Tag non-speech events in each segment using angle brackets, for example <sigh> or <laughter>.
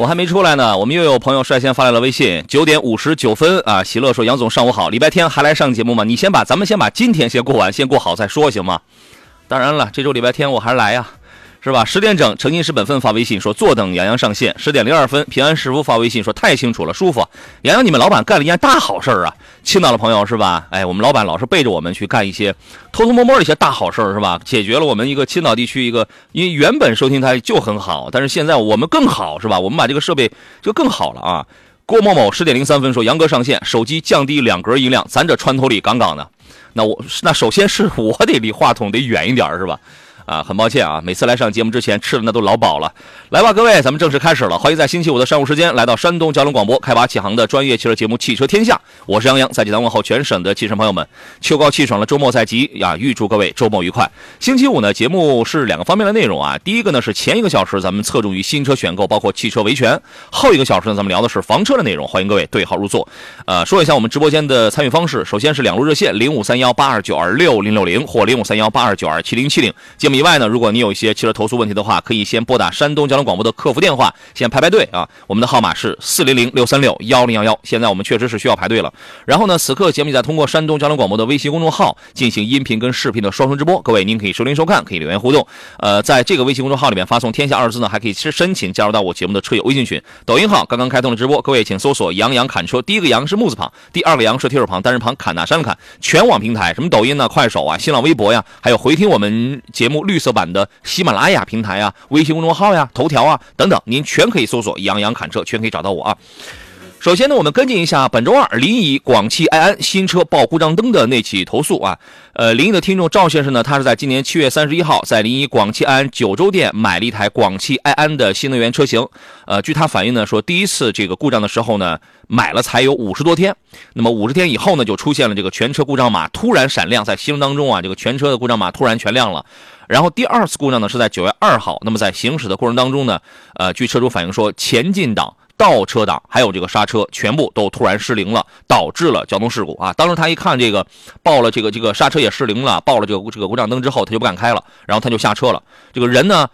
我还没出来呢，我们又有朋友率先发来了微信，九点五十九分啊，喜乐说杨总上午好，礼拜天还来上节目吗？你先把咱们先把今天先过完，先过好再说行吗？当然了，这周礼拜天我还是来呀。是吧？十点整，诚信是本分发微信说坐等杨洋上线。十点零二分，平安师傅发微信说太清楚了，舒服。杨洋，你们老板干了一件大好事啊！青岛的朋友是吧？哎，我们老板老是背着我们去干一些偷偷摸摸的一些大好事是吧？解决了我们一个青岛地区一个，因为原本收听台就很好，但是现在我们更好是吧？我们把这个设备就更好了啊！郭某某十点零三分说杨哥上线，手机降低两格音量，咱这穿透力杠杠的。那我那首先是我得离话筒得远一点是吧？啊，很抱歉啊，每次来上节目之前吃的那都老饱了。来吧，各位，咱们正式开始了。欢迎在星期五的上午时间来到山东交通广播，开拔启航的专业汽车节目《汽车天下》，我是杨洋，在济南问候全省的汽车朋友们。秋高气爽了，周末在即呀，预祝各位周末愉快。星期五呢，节目是两个方面的内容啊。第一个呢是前一个小时咱们侧重于新车选购，包括汽车维权；后一个小时呢，咱们聊的是房车的内容。欢迎各位对号入座。呃，说一下我们直播间的参与方式，首先是两路热线零五三幺八二九二六零六零或零五三幺八二九二七零七零。节目另外呢，如果你有一些汽车投诉问题的话，可以先拨打山东交通广播的客服电话，先排排队啊。我们的号码是四零零六三六幺零幺幺。现在我们确实是需要排队了。然后呢，此刻节目在通过山东交通广播的微信公众号进行音频跟视频的双重直播，各位您可以收听收看，可以留言互动。呃，在这个微信公众号里面发送“天下”二字呢，还可以申申请加入到我节目的车友微信群。抖音号刚刚开通了直播，各位请搜索“杨洋侃车”，第一个“杨”是木字旁，第二个“杨”是提手旁，单人旁，侃大山的侃。全网平台什么抖音呢、快手啊、新浪微博呀，还有回听我们节目绿色版的喜马拉雅平台啊、微信公众号呀、头条啊等等，您全可以搜索“杨洋侃车”，全可以找到我啊。首先呢，我们跟进一下本周二临沂广汽埃安新车报故障灯的那起投诉啊。呃，临沂的听众赵先生呢，他是在今年七月三十一号在临沂广汽埃安九州店买了一台广汽埃安的新能源车型。呃，据他反映呢，说第一次这个故障的时候呢，买了才有五十多天，那么五十天以后呢，就出现了这个全车故障码突然闪亮，在熄灯当中啊，这个全车的故障码突然全亮了。然后第二次故障呢是在九月二号，那么在行驶的过程当中呢，呃，据车主反映说，前进档。倒车档还有这个刹车全部都突然失灵了，导致了交通事故啊！当时他一看这个报了这个这个刹车也失灵了，报了这个这个故障灯之后，他就不敢开了，然后他就下车了。这个人呢，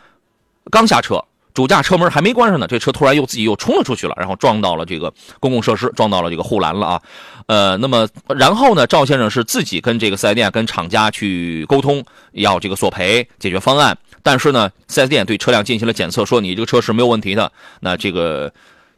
刚下车，主驾车门还没关上呢，这车突然又自己又冲了出去了，然后撞到了这个公共设施，撞到了这个护栏了啊！呃，那么然后呢，赵先生是自己跟这个四 S 店跟厂家去沟通，要这个索赔解决方案，但是呢，四 S 店对车辆进行了检测，说你这个车是没有问题的，那这个。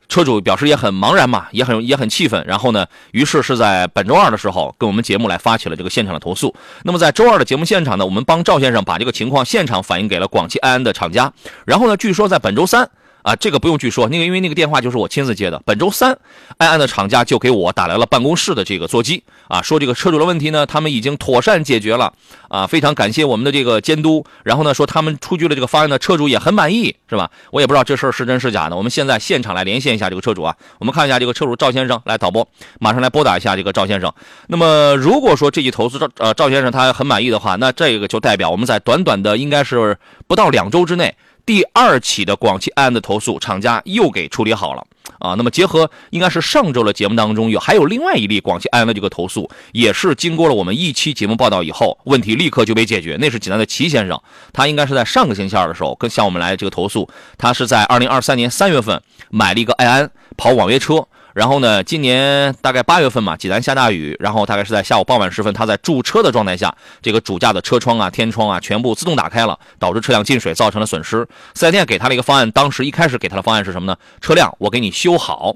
车主表示也很茫然嘛，也很也很气愤。然后呢，于是是在本周二的时候，跟我们节目来发起了这个现场的投诉。那么在周二的节目现场呢，我们帮赵先生把这个情况现场反映给了广汽埃安的厂家。然后呢，据说在本周三。啊，这个不用去说，那个因为那个电话就是我亲自接的。本周三，埃安的厂家就给我打来了办公室的这个座机啊，说这个车主的问题呢，他们已经妥善解决了啊，非常感谢我们的这个监督。然后呢，说他们出具了这个方案呢，车主也很满意，是吧？我也不知道这事儿是真是假的。我们现在现场来连线一下这个车主啊，我们看一下这个车主赵先生，来导播，马上来拨打一下这个赵先生。那么如果说这起投诉赵呃赵先生他很满意的话，那这个就代表我们在短短的应该是不到两周之内。第二起的广汽埃安的投诉，厂家又给处理好了啊。那么结合应该是上周的节目当中有还有另外一例广汽埃安的这个投诉，也是经过了我们一期节目报道以后，问题立刻就被解决。那是济南的齐先生，他应该是在上个星期二的时候跟向我们来这个投诉，他是在二零二三年三月份买了一个埃安跑网约车。然后呢，今年大概八月份嘛，济南下大雨，然后大概是在下午傍晚时分，他在驻车的状态下，这个主驾的车窗啊、天窗啊全部自动打开了，导致车辆进水，造成了损失。四 S 店给他了一个方案，当时一开始给他的方案是什么呢？车辆我给你修好，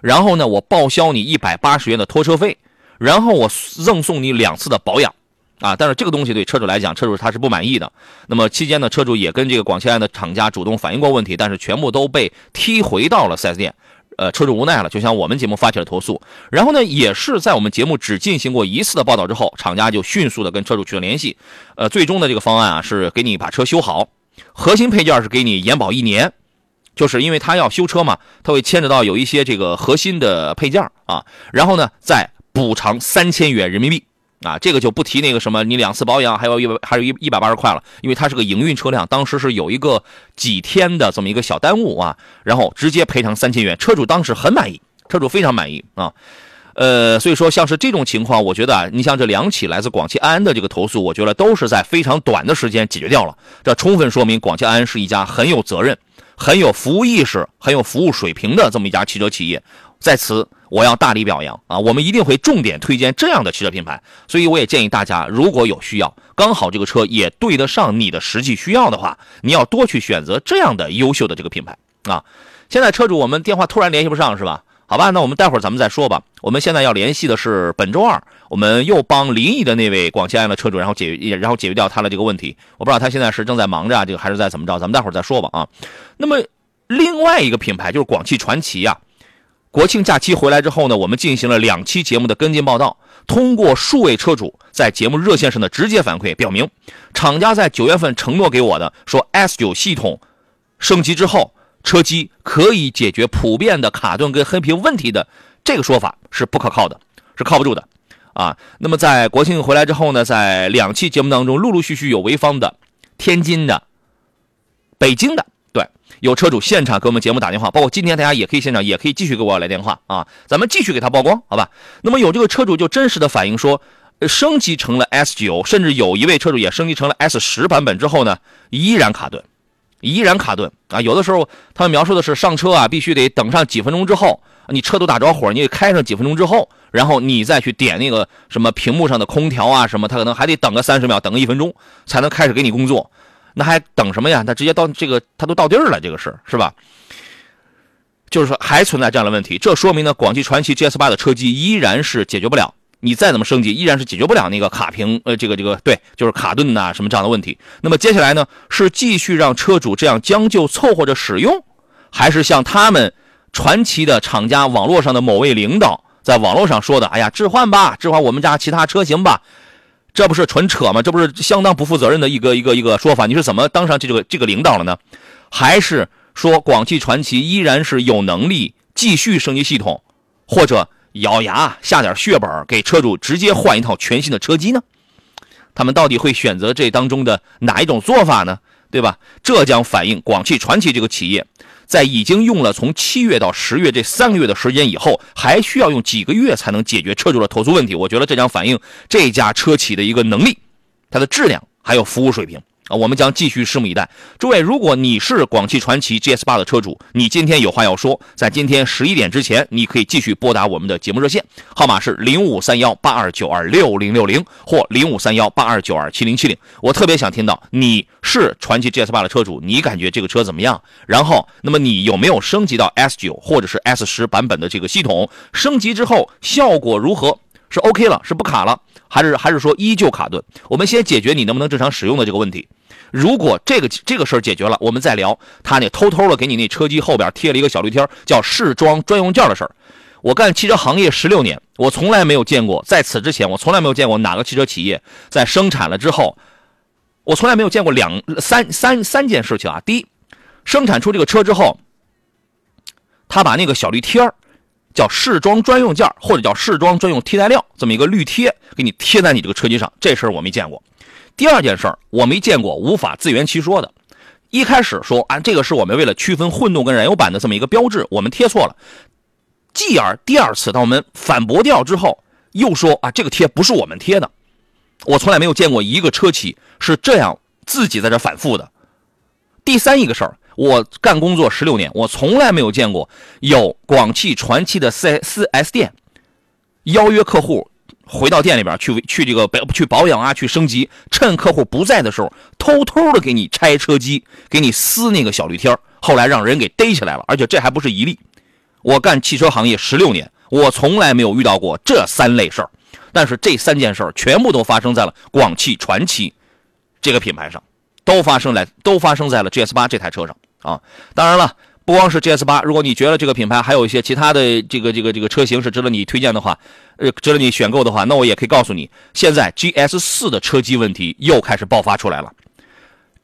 然后呢，我报销你一百八十元的拖车费，然后我赠送你两次的保养，啊，但是这个东西对车主来讲，车主他是不满意的。那么期间呢，车主也跟这个广汽安的厂家主动反映过问题，但是全部都被踢回到了四 S 店。呃，车主无奈了，就向我们节目发起了投诉。然后呢，也是在我们节目只进行过一次的报道之后，厂家就迅速的跟车主取得联系。呃，最终的这个方案啊，是给你把车修好核心配件是给你延保一年，就是因为他要修车嘛，他会牵扯到有一些这个核心的配件啊，然后呢再补偿三千元人民币。啊，这个就不提那个什么，你两次保养还有一百还有一一百八十块了，因为它是个营运车辆，当时是有一个几天的这么一个小耽误啊，然后直接赔偿三千元，车主当时很满意，车主非常满意啊，呃，所以说像是这种情况，我觉得啊，你像这两起来自广汽安安的这个投诉，我觉得都是在非常短的时间解决掉了，这充分说明广汽安安是一家很有责任、很有服务意识、很有服务水平的这么一家汽车企业，在此。我要大力表扬啊！我们一定会重点推荐这样的汽车品牌，所以我也建议大家，如果有需要，刚好这个车也对得上你的实际需要的话，你要多去选择这样的优秀的这个品牌啊！现在车主我们电话突然联系不上是吧？好吧，那我们待会儿咱们再说吧。我们现在要联系的是本周二，我们又帮临沂的那位广汽安的车主，然后解决然后解决掉他的这个问题。我不知道他现在是正在忙着啊，这个还是在怎么着？咱们待会儿再说吧啊。那么另外一个品牌就是广汽传祺呀。国庆假期回来之后呢，我们进行了两期节目的跟进报道。通过数位车主在节目热线上的直接反馈，表明厂家在九月份承诺给我的说 S9 系统升级之后，车机可以解决普遍的卡顿跟黑屏问题的这个说法是不可靠的，是靠不住的啊。那么在国庆回来之后呢，在两期节目当中，陆陆续续有潍坊的、天津的、北京的。有车主现场给我们节目打电话，包括今天大家也可以现场，也可以继续给我来电话啊，咱们继续给他曝光，好吧？那么有这个车主就真实的反映说，升级成了 S 九，甚至有一位车主也升级成了 S 十版本之后呢，依然卡顿，依然卡顿啊！有的时候他们描述的是上车啊，必须得等上几分钟之后，你车都打着火，你得开上几分钟之后，然后你再去点那个什么屏幕上的空调啊什么，他可能还得等个三十秒，等个一分钟才能开始给你工作。那还等什么呀？他直接到这个，他都到地儿了，这个是是吧？就是说还存在这样的问题，这说明呢，广汽传祺 GS 八的车机依然是解决不了，你再怎么升级，依然是解决不了那个卡屏，呃，这个这个对，就是卡顿呐什么这样的问题。那么接下来呢，是继续让车主这样将就凑合着使用，还是像他们传祺的厂家网络上的某位领导在网络上说的，哎呀，置换吧，置换我们家其他车型吧。这不是纯扯吗？这不是相当不负责任的一个一个一个说法？你是怎么当上这个这个领导了呢？还是说广汽传祺依然是有能力继续升级系统，或者咬牙下点血本给车主直接换一套全新的车机呢？他们到底会选择这当中的哪一种做法呢？对吧？这将反映广汽传祺这个企业。在已经用了从七月到十月这三个月的时间以后，还需要用几个月才能解决车主的投诉问题。我觉得这将反映这家车企的一个能力、它的质量还有服务水平。啊，我们将继续拭目以待。诸位，如果你是广汽传祺 GS 八的车主，你今天有话要说，在今天十一点之前，你可以继续拨打我们的节目热线，号码是零五三幺八二九二六零六零或零五三幺八二九二七零七零。我特别想听到你是传祺 GS 八的车主，你感觉这个车怎么样？然后，那么你有没有升级到 S 九或者是 S 十版本的这个系统？升级之后效果如何？是 OK 了，是不卡了，还是还是说依旧卡顿？我们先解决你能不能正常使用的这个问题。如果这个这个事儿解决了，我们再聊他那偷偷的给你那车机后边贴了一个小绿贴，叫试装专用件的事儿。我干汽车行业十六年，我从来没有见过，在此之前我从来没有见过哪个汽车企业在生产了之后，我从来没有见过两三三三件事情啊。第一，生产出这个车之后，他把那个小绿贴儿叫试装专用件或者叫试装专用替代料这么一个绿贴给你贴在你这个车机上，这事儿我没见过。第二件事儿，我没见过无法自圆其说的。一开始说啊，这个是我们为了区分混动跟燃油版的这么一个标志，我们贴错了。继而第二次，当我们反驳掉之后，又说啊，这个贴不是我们贴的。我从来没有见过一个车企是这样自己在这反复的。第三一个事儿，我干工作十六年，我从来没有见过有广汽传祺的四四 S 店邀约客户。回到店里边去去这个保去保养啊，去升级，趁客户不在的时候，偷偷的给你拆车机，给你撕那个小绿贴后来让人给逮起来了，而且这还不是一例。我干汽车行业十六年，我从来没有遇到过这三类事儿，但是这三件事儿全部都发生在了广汽传祺这个品牌上，都发生在都发生在了 GS 八这台车上啊。当然了。不光是 GS 八，如果你觉得这个品牌还有一些其他的这个这个这个车型是值得你推荐的话，呃，值得你选购的话，那我也可以告诉你，现在 GS 四的车机问题又开始爆发出来了。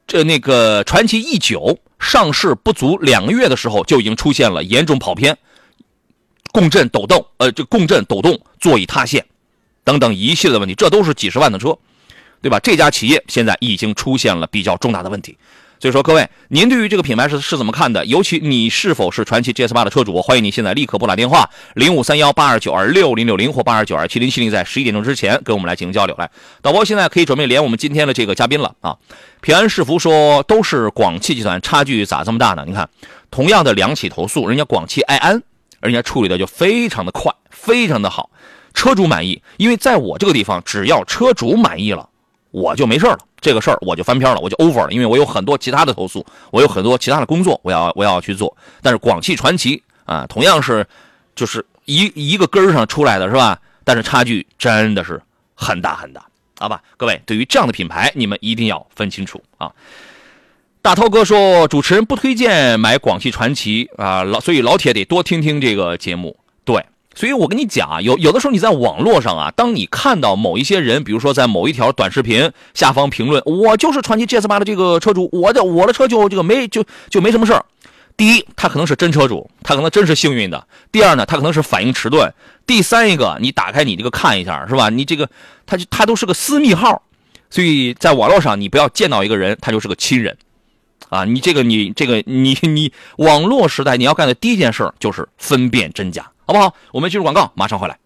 这那个传祺 E 九上市不足两个月的时候，就已经出现了严重跑偏、共振抖动，呃，这共振抖动、座椅塌陷等等一系列问题，这都是几十万的车，对吧？这家企业现在已经出现了比较重大的问题。所以说，各位，您对于这个品牌是是怎么看的？尤其你是否是传祺 GS 八的车主？欢迎你现在立刻拨打电话零五三幺八二九二六零六零或八二九二七零七零，在十一点钟之前跟我们来进行交流。来，导播现在可以准备连我们今天的这个嘉宾了啊！平安世福说都是广汽集团，差距咋这么大呢？你看，同样的两起投诉，人家广汽埃安，人家处理的就非常的快，非常的好，车主满意。因为在我这个地方，只要车主满意了，我就没事了。这个事儿我就翻篇了，我就 over 了，因为我有很多其他的投诉，我有很多其他的工作，我要我要去做。但是广汽传祺啊，同样是就是一一个根儿上出来的是吧？但是差距真的是很大很大，好吧？各位，对于这样的品牌，你们一定要分清楚啊。大涛哥说，主持人不推荐买广汽传祺啊，老所以老铁得多听听这个节目，对。所以我跟你讲啊，有有的时候你在网络上啊，当你看到某一些人，比如说在某一条短视频下方评论，我就是传奇 GS 八的这个车主，我的我的车就这个没就就没什么事儿。第一，他可能是真车主，他可能真是幸运的；第二呢，他可能是反应迟钝；第三一个，你打开你这个看一下，是吧？你这个他就他都是个私密号，所以在网络上你不要见到一个人，他就是个亲人，啊，你这个你这个你你网络时代你要干的第一件事就是分辨真假。好不好？我们进入广告，马上回来。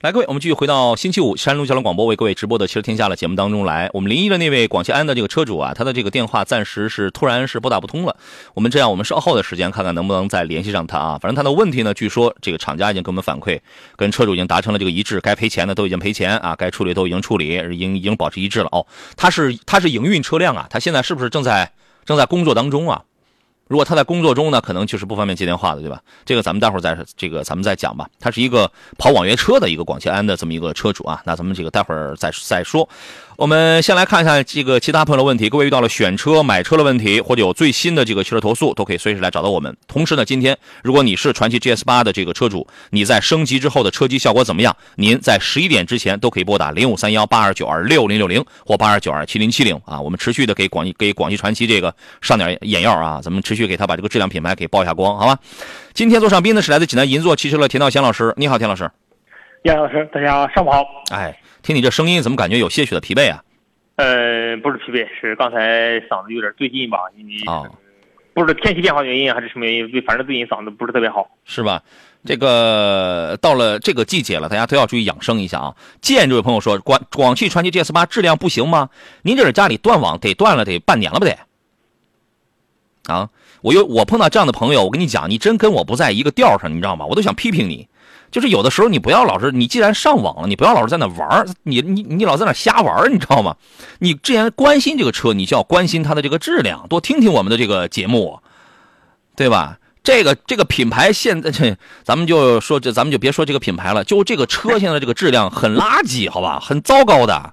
来，各位，我们继续回到星期五山东交通广播为各位直播的《汽车天下》的节目当中来。我们临沂的那位广汽安的这个车主啊，他的这个电话暂时是突然是拨打不通了。我们这样，我们稍后的时间看看能不能再联系上他啊。反正他的问题呢，据说这个厂家已经给我们反馈，跟车主已经达成了这个一致，该赔钱的都已经赔钱啊，该处理都已经处理，已经已经保持一致了。哦，他是他是营运车辆啊，他现在是不是正在正在工作当中啊？如果他在工作中呢，可能就是不方便接电话的，对吧？这个咱们待会儿再这个咱们再讲吧。他是一个跑网约车的一个广汽安的这么一个车主啊，那咱们这个待会儿再再说。我们先来看一下这个其他朋友的问题。各位遇到了选车、买车的问题，或者有最新的这个汽车投诉，都可以随时来找到我们。同时呢，今天如果你是传祺 GS 八的这个车主，你在升级之后的车机效果怎么样？您在十一点之前都可以拨打零五三幺八二九二六零六零或八二九二七零七零啊。我们持续的给广给广汽传祺这个上点眼药啊，咱们持续给他把这个质量品牌给曝一下光，好吧？今天做上宾的是来自济南银座汽车的田道贤老师，你好，田老师。杨老师，大家上午好。哎。听你这声音，怎么感觉有些许的疲惫啊？呃，不是疲惫，是刚才嗓子有点最近吧，因为不知道天气变化原因还是什么原因，反正最近嗓子不是特别好，是吧？这个到了这个季节了，大家都要注意养生一下啊。建这位朋友说，广广汽传祺 GS 八质量不行吗？您这是家里断网得断了得半年了不得？啊，我又我碰到这样的朋友，我跟你讲，你真跟我不在一个调上，你知道吗？我都想批评你。就是有的时候你不要老是，你既然上网了，你不要老是在那玩你你你老在那瞎玩你知道吗？你既然关心这个车，你就要关心它的这个质量，多听听我们的这个节目，对吧？这个这个品牌现在这，咱们就说这，咱们就别说这个品牌了，就这个车现在这个质量很垃圾，好吧，很糟糕的。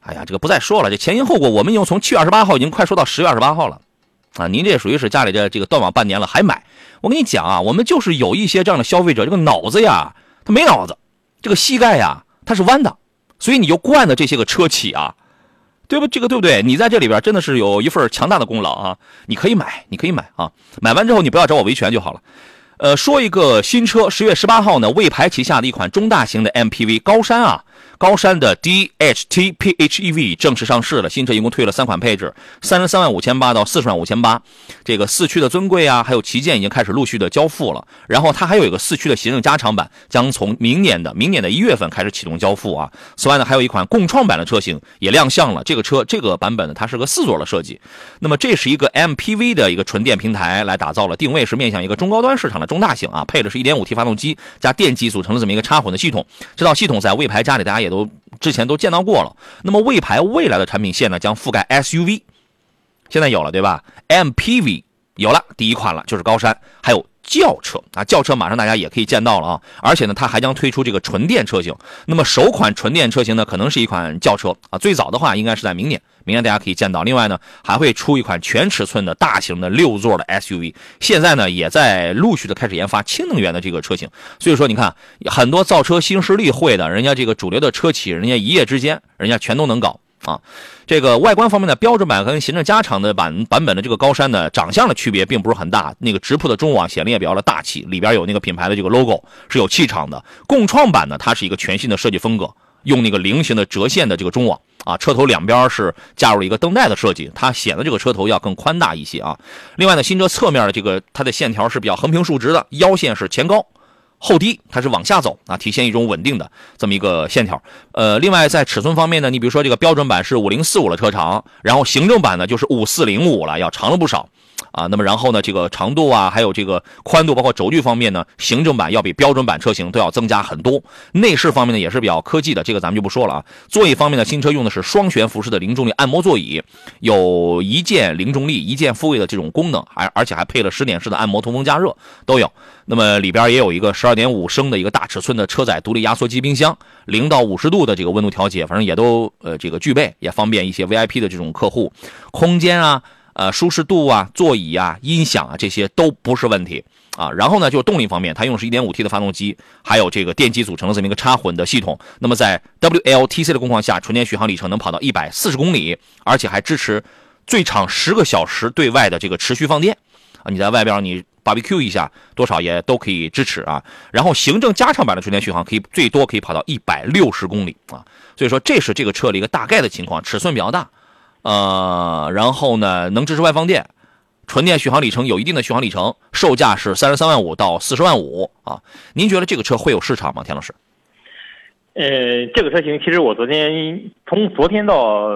哎呀，这个不再说了，这前因后果，我们已经从七月二十八号已经快说到十月二十八号了。啊，您这属于是家里这这个断网半年了还买？我跟你讲啊，我们就是有一些这样的消费者，这个脑子呀，他没脑子，这个膝盖呀，它是弯的，所以你就惯的这些个车企啊，对不？这个对不对？你在这里边真的是有一份强大的功劳啊！你可以买，你可以买啊，买完之后你不要找我维权就好了。呃，说一个新车，十月十八号呢，魏牌旗下的一款中大型的 MPV 高山啊。高山的 DHT PHEV 正式上市了，新车一共推了三款配置，三十三万五千八到四十万五千八。这个四驱的尊贵啊，还有旗舰已经开始陆续的交付了。然后它还有一个四驱的行政加长版，将从明年的明年的一月份开始启动交付啊。此外呢，还有一款共创版的车型也亮相了。这个车这个版本呢，它是个四座的设计。那么这是一个 MPV 的一个纯电平台来打造了，定位是面向一个中高端市场的中大型啊，配的是一点五 T 发动机加电机组成的这么一个插混的系统。这套系统在魏牌家里大家也。也都之前都见到过了。那么魏牌未来的产品线呢，将覆盖 SUV，现在有了对吧？MPV 有了第一款了，就是高山，还有。轿车啊，轿车马上大家也可以见到了啊！而且呢，它还将推出这个纯电车型。那么首款纯电车型呢，可能是一款轿车啊。最早的话，应该是在明年，明年大家可以见到。另外呢，还会出一款全尺寸的大型的六座的 SUV。现在呢，也在陆续的开始研发氢能源的这个车型。所以说，你看很多造车新势力会的，人家这个主流的车企，人家一夜之间，人家全都能搞。啊。这个外观方面的标准版跟行政加长的版版本的这个高山呢，长相的区别并不是很大。那个直瀑的中网显得也比较的大气，里边有那个品牌的这个 logo，是有气场的。共创版呢，它是一个全新的设计风格，用那个菱形的折线的这个中网啊，车头两边是加入了一个灯带的设计，它显得这个车头要更宽大一些啊。另外呢，新车侧面的这个它的线条是比较横平竖直的，腰线是前高。后低，它是往下走啊，体现一种稳定的这么一个线条。呃，另外在尺寸方面呢，你比如说这个标准版是五零四五的车长，然后行政版呢就是五四零五了，要长了不少。啊，那么然后呢，这个长度啊，还有这个宽度，包括轴距方面呢，行政版要比标准版车型都要增加很多。内饰方面呢，也是比较科技的，这个咱们就不说了啊。座椅方面呢，新车用的是双悬浮式的零重力按摩座椅，有一键零重力、一键复位的这种功能，还而且还配了十点式的按摩通风加热都有。那么里边也有一个十二点五升的一个大尺寸的车载独立压缩机冰箱，零到五十度的这个温度调节，反正也都呃这个具备，也方便一些 VIP 的这种客户。空间啊。呃，舒适度啊，座椅啊，音响啊，这些都不是问题啊。然后呢，就是动力方面，它用的是一点五 T 的发动机，还有这个电机组成的这么一个插混的系统。那么在 WLTC 的工况下，纯电续航里程能跑到一百四十公里，而且还支持最长十个小时对外的这个持续放电啊。你在外边你 barbecue 一下，多少也都可以支持啊。然后行政加长版的纯电续航可以最多可以跑到一百六十公里啊。所以说这是这个车的一个大概的情况，尺寸比较大。呃，然后呢，能支持外放电，纯电续航里程有一定的续航里程，售价是三十三万五到四十万五啊。您觉得这个车会有市场吗，田老师？呃，这个车型其实我昨天从昨天到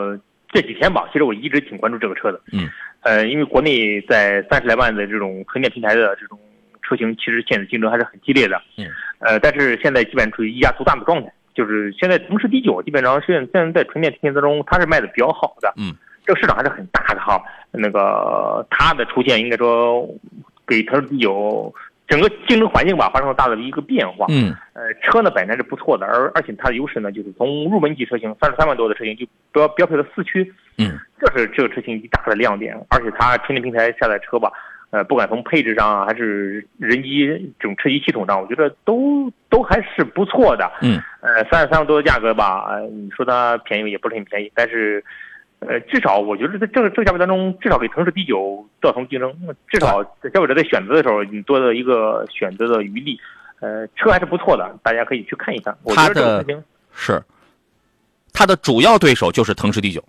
这几天吧，其实我一直挺关注这个车的。嗯。呃，因为国内在三十来万的这种纯电平台的这种车型，其实现在竞争还是很激烈的。嗯。呃，但是现在基本处于一家独大的状态。就是现在，同时第九基本上现现在在纯电品当中，它是卖的比较好的。嗯，这个市场还是很大的哈。那个它的出现，应该说给腾势 D 九整个竞争环境吧发生了大的一个变化。嗯，呃，车呢本来是不错的，而而且它的优势呢，就是从入门级车型三十三万多的车型就标标配了四驱。嗯，这是这个车型一大的亮点，而且它纯电平台下载车吧。呃，不管从配置上啊，还是人机这种车机系统上，我觉得都都还是不错的。嗯。呃，三十三万多的价格吧，你说它便宜也不是很便宜，但是，呃，至少我觉得在这个这个价位当中，至少给腾势 D 九造成竞争，至少在消费者在选择的时候，你多了一个选择的余地。呃，车还是不错的，大家可以去看一看。它的是，它的主要对手就是腾势 D 九。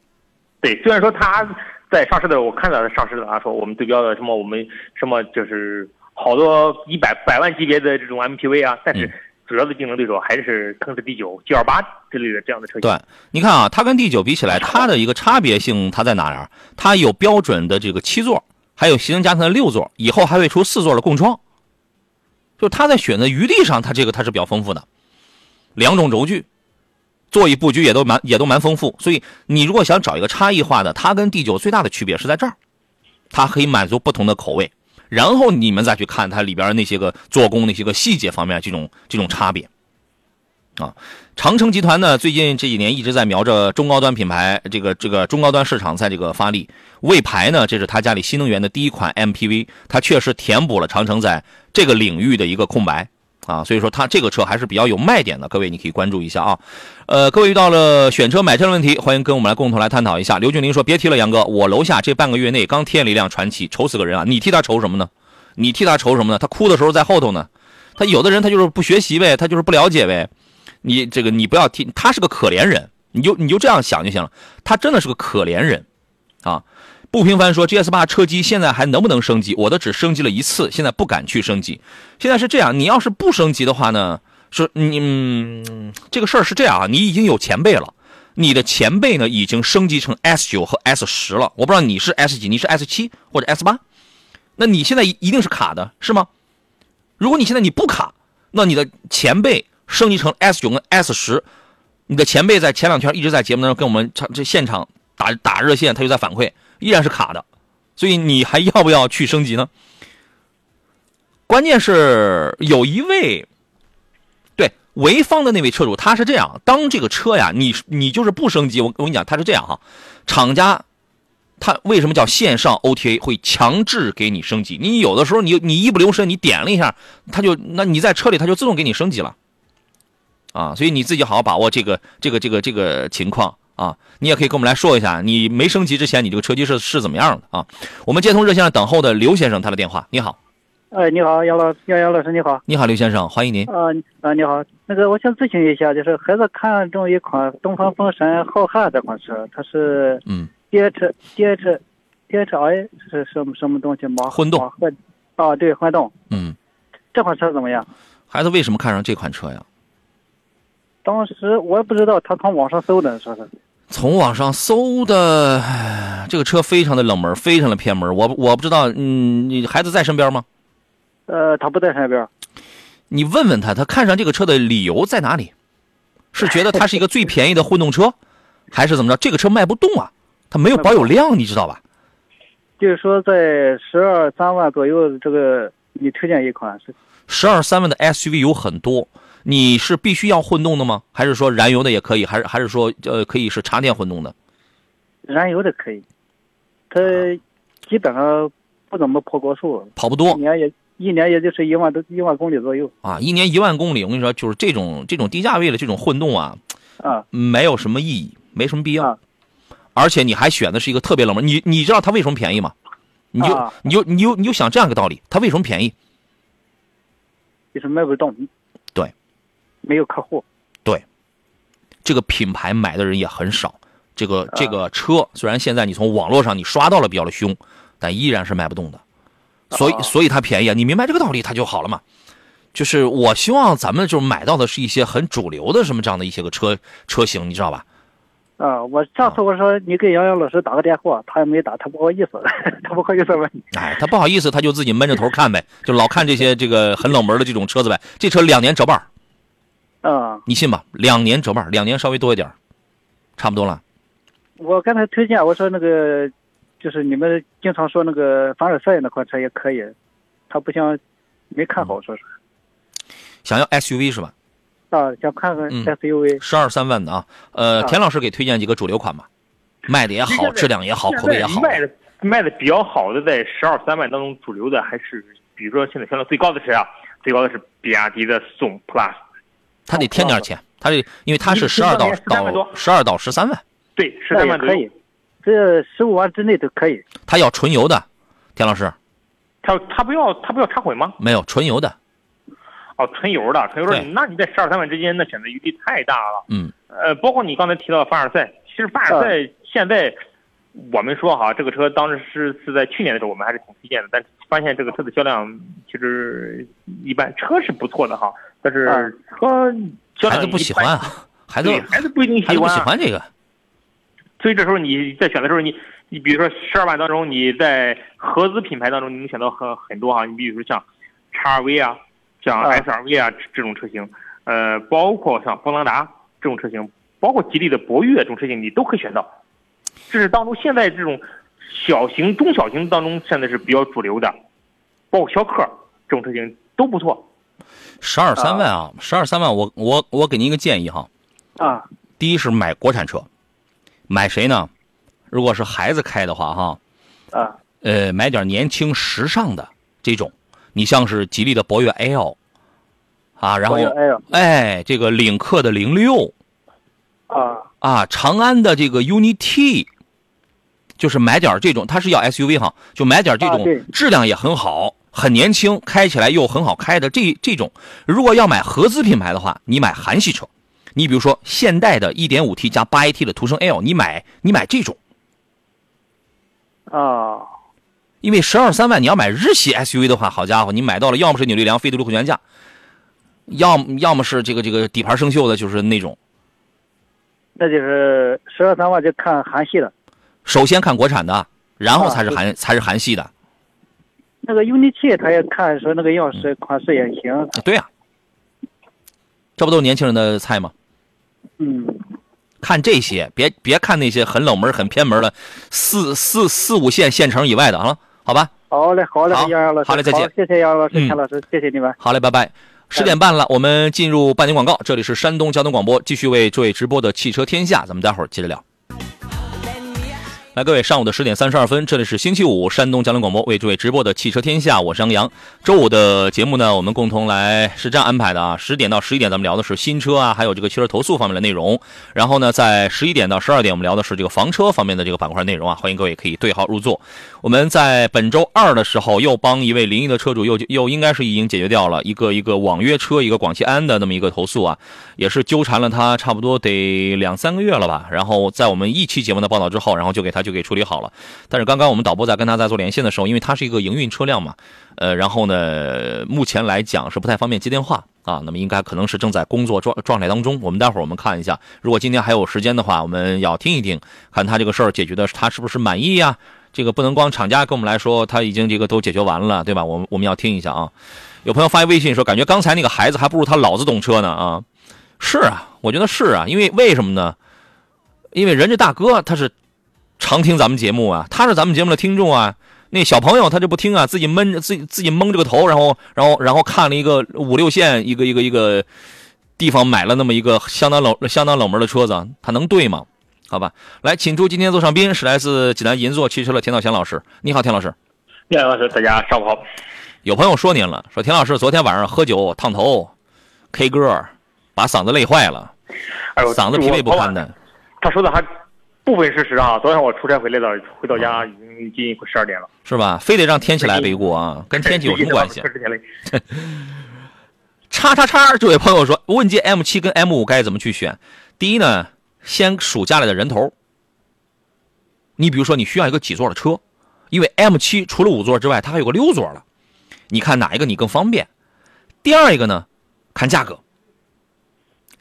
对，虽然说它。在上市的时候，我看到上市的啊，说我们对标的什么，我们什么就是好多一百百万级别的这种 MPV 啊，但是主要的竞争对手还是腾势 D 九、G 二八之类的这样的车型。对，你看啊，它跟 D 九比起来，它的一个差别性它在哪儿？它有标准的这个七座，还有行政加长的六座，以后还会出四座的共创。就它在选择余地上，它这个它是比较丰富的，两种轴距。座椅布局也都蛮也都蛮丰富，所以你如果想找一个差异化的，它跟 D 九最大的区别是在这儿，它可以满足不同的口味，然后你们再去看它里边那些个做工那些个细节方面这种这种差别。啊，长城集团呢最近这几年一直在瞄着中高端品牌，这个这个中高端市场在这个发力。魏牌呢，这是他家里新能源的第一款 MPV，它确实填补了长城在这个领域的一个空白。啊，所以说它这个车还是比较有卖点的，各位你可以关注一下啊。呃，各位遇到了选车买车的问题，欢迎跟我们来共同来探讨一下。刘俊林说：“别提了，杨哥，我楼下这半个月内刚添了一辆传奇，愁死个人啊！你替他愁什么呢？你替他愁什么呢？他哭的时候在后头呢。他有的人他就是不学习呗，他就是不了解呗。你这个你不要替，他是个可怜人，你就你就这样想就行了。他真的是个可怜人，啊。”不平凡说，GS 八车机现在还能不能升级？我的只升级了一次，现在不敢去升级。现在是这样，你要是不升级的话呢，是你这个事儿是这样啊，你已经有前辈了，你的前辈呢已经升级成 S 九和 S 十了。我不知道你是 S 几，你是 S 七或者 S 八，那你现在一一定是卡的，是吗？如果你现在你不卡，那你的前辈升级成 S 九跟 S 十，你的前辈在前两天一直在节目当中跟我们这现场打打热线，他就在反馈。依然是卡的，所以你还要不要去升级呢？关键是有一位，对潍坊的那位车主，他是这样：当这个车呀，你你就是不升级，我我跟你讲，他是这样哈，厂家他为什么叫线上 OTA 会强制给你升级？你有的时候你你一不留神，你点了一下，他就那你在车里他就自动给你升级了，啊，所以你自己好好把握这个这个这个这个情况啊，你也可以跟我们来说一下，你没升级之前，你这个车机是是怎么样的啊？我们接通热线上等候的刘先生他的电话，你好，哎，你好，杨老杨杨老师，你好。你好，刘先生，欢迎您。啊啊，你好，那个我想咨询一下，就是孩子看中一款东风风神浩瀚这款车，它是嗯，DH DH DHI 是什么什么东西吗？混动啊，对，混动嗯，这款车怎么样？孩子为什么看上这款车呀？当时我也不知道，他从网上搜的，说是从网上搜的，这个车非常的冷门，非常的偏门。我我不知道，嗯，你孩子在身边吗？呃，他不在身边。你问问他，他看上这个车的理由在哪里？是觉得它是一个最便宜的混动车，还是怎么着？这个车卖不动啊，它没有保有量，你知道吧？就是说，在十二三万左右，这个你推荐一款是十二三万的 SUV 有很多，你是必须要混动的吗？还是说燃油的也可以？还是还是说呃可以是插电混动的？燃油的可以，它基本上不怎么跑高速，跑不多年也一年也就是一万多一万公里左右啊，一年一万公里，我跟你说，就是这种这种低价位的这种混动啊，啊没有什么意义，没什么必要。啊而且你还选的是一个特别冷门，你你知道它为什么便宜吗？你就、啊你就你就你就想这样一个道理，它为什么便宜？就是卖不动。对，没有客户。对这个品牌买的人也很少。这个啊这个车虽然现在你从网络上你刷到了比较的凶，但依然是卖不动的。所以啊所以它便宜啊，你明白这个道理，它就好了嘛。就是我希望咱们就是买到的是一些很主流的什么这样的一些个车车型，你知道吧？啊，我上次我说你给杨洋老师打个电话，他也没打，他不好意思，<laughs> 他不好意思问。哎，他不好意思，他就自己闷着头看呗，就老看这些这个很冷门的这种车子呗。这车两年折半儿，啊，你信吧？两年折半，两年稍微多一点儿，差不多了。我刚才推荐我说那个，就是你们经常说那个凡尔赛那款车也可以，他不想没看好，说是想要 SUV 是吧？啊，想看看嗯 SUV 十二三万的啊。呃，啊田老师给推荐几个主流款吧，卖的也好，质量也好，口碑也好。卖的卖的比较好的，在十二三万当中，主流的还是比如说现在销量最高的车啊，最高的是比亚迪的宋 Plus，他得添点钱，他得因为他是十二到13万多到十二到十三万，对，十三万可以，这十五万之内都可以。他要纯油的。田老师他他不要他不要插混吗？没有纯油的，哦，纯油的，纯油的，那你在十二三万之间，那选择余地太大了。嗯，呃，包括你刚才提到的凡尔赛，其实凡尔赛现在我们说哈，这个车当时是是在去年的时候，我们还是挺推荐的，但发现这个车的销量其实一般，车是不错的哈，但是嗯车销量孩子不喜欢啊，孩子孩子不一定喜欢啊，喜欢这个。所以这时候你在选的时候，你你比如说十二万当中，你在合资品牌当中，你能选到很很多哈，你比如说像叉 R V 啊，像啊 S R V 啊这种车型，呃，包括像锋朗达这种车型，包括吉利的博越这种车型，你都可以选到。这是当中现在这种小型、中小型当中现在是比较主流的，包括逍客这种车型都不错。十二三万啊，十二三万，我我我给您一个建议哈，啊第一是买国产车，买谁呢？如果是孩子开的话哈，啊呃，买点年轻时尚的这种，你像是吉利的博越 L，啊，然后哎，这个领克的零六啊啊，长安的这个 UNI T，就是买点这种，它是要 SUV 哈，就买点这种质量也很好、很年轻、开起来又很好开的这这种。如果要买合资品牌的话，你买韩系车，你比如说现代的 1.5T 加 8AT 的途胜 L，你买你买这种。啊因为十二三万，你要买日系 SUV 的话，好家伙，你买到了要么是扭力梁、非独立后悬架，要么要么是这个这个底盘生锈的，就是那种。那就是十二三万就看韩系的。首先看国产的，然后才是啊韩、才是韩系的。那个 UNI-T 他也看说那个样式款式也行，对呀、这不都是年轻人的菜吗？嗯，看这些，别别看那些很冷门、很偏门的四四四五线县城以外的啊，好吧？好嘞好嘞，好杨洋老师，好嘞再见谢谢杨老师、嗯田老师，谢谢你们。好嘞，拜拜。十点半了，我们进入半点广告。这里是山东交通广播，继续为诸位直播的汽车天下，咱们待会儿接着聊。来，各位，上午的十点三十二分，这里是星期五山东交通广播为诸位直播的《汽车天下》，我是杨洋。周五的节目呢，我们共同来是这样安排的啊，十点到十一点咱们聊的是新车啊，还有这个汽车投诉方面的内容。然后呢，在十一点到十二点，我们聊的是这个房车方面的这个板块内容啊。欢迎各位可以对号入座。我们在本周二的时候，又帮一位临沂的车主又又应该是已经解决掉了一个一个网约车一个广汽安的那么一个投诉啊，也是纠缠了他差不多得两三个月了吧。然后在我们一期节目的报道之后，然后就给他就给处理好了。但是刚刚我们导播在跟他在做连线的时候，因为他是一个营运车辆嘛，呃，然后呢，目前来讲是不太方便接电话啊。那么应该可能是正在工作状状态当中。我们待会儿我们看一下，如果今天还有时间的话，我们要听一听，看他这个事儿解决的他是不是满意呀？这个不能光厂家跟我们来说他已经这个都解决完了，对吧？我们我们要听一下啊。有朋友发微信说，感觉刚才那个孩子还不如他老子懂车呢啊。是啊，我觉得是啊，因为为什么呢？因为人家大哥他是。常听咱们节目啊，他是咱们节目的听众啊。那小朋友他就不听啊，自己闷着自己自己蒙着个头，然后然后然后看了一个五六线一个一个一个地方买了那么一个相当冷相当冷门的车子，他能对吗？好吧，来，请出今天座上宾是来自济南银座汽车的田道贤老师。你好，田老师。你好，老师，大家上午好。有朋友说您了，说田老师昨天晚上喝酒烫头，K 歌，把嗓子累坏了，哎呦，嗓子疲惫不堪的。他说的还。部分事实啊，昨天我出差回来了，回到家已经近快十二点了，是吧？非得让天气来背锅啊？跟天气有什么 <laughs> 关系？叉叉叉！这位朋友说，问界 M 七跟 M 五该怎么去选？第一呢，先数家里的人头。你比如说，你需要一个几座的车，因为 M 七除了五座之外，它还有个六座了。你看哪一个你更方便？第二一个呢，看价格。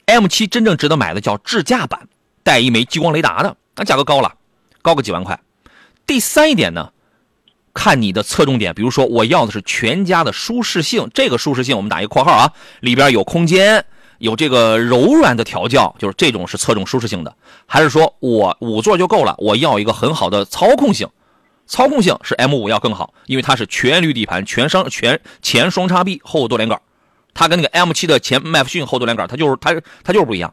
M 七真正值得买的叫智驾版，带一枚激光雷达的。那价格高了，高个几万块。第三一点呢，看你的侧重点，比如说我要的是全家的舒适性，这个舒适性我们打一个括号啊，里边有空间，有这个柔软的调教，就是这种是侧重舒适性的。还是说我五座就够了，我要一个很好的操控性，操控性是 M 五要更好，因为它是全铝底盘，全双全前双叉臂，后多连杆，它跟那个 M 七的前麦弗逊后多连杆，它就是它它就是不一样。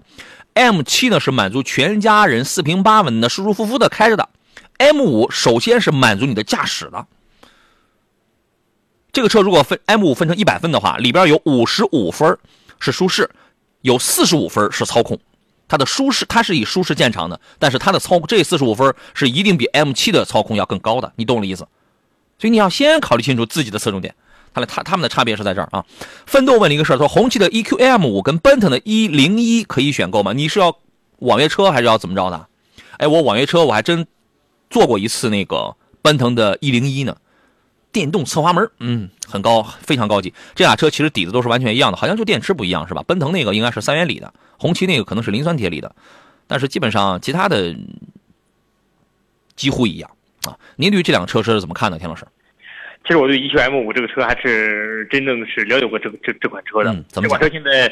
M 七呢是满足全家人四平八稳的舒舒服服的开着的，M 五首先是满足你的驾驶的。这个车如果分 M 五分成一百分的话，里边有五十五分是舒适，有四十五分是操控。它的舒适它是以舒适见长的，但是它的操这四十五分是一定比 M 七的操控要更高的，你懂我的意思？所以你要先考虑清楚自己的侧重点。看来他他们的差别是在这儿啊。奋斗问了一个事儿，说红旗的 EQM 五跟奔腾的一零一可以选购吗？你是要网约车还是要怎么着的？哎，我网约车我还真坐过一次那个奔腾的一零一呢，电动侧滑门，嗯，很高，非常高级。这俩车其实底子都是完全一样的，好像就电池不一样是吧？奔腾那个应该是三元锂的，红旗那个可能是磷酸铁锂的，但是基本上其他的几乎一样啊。您对这两个车是怎么看的，田老师？其实我对 E Q M 五这个车还是真正是了解过这个这这款车的。这款车现在，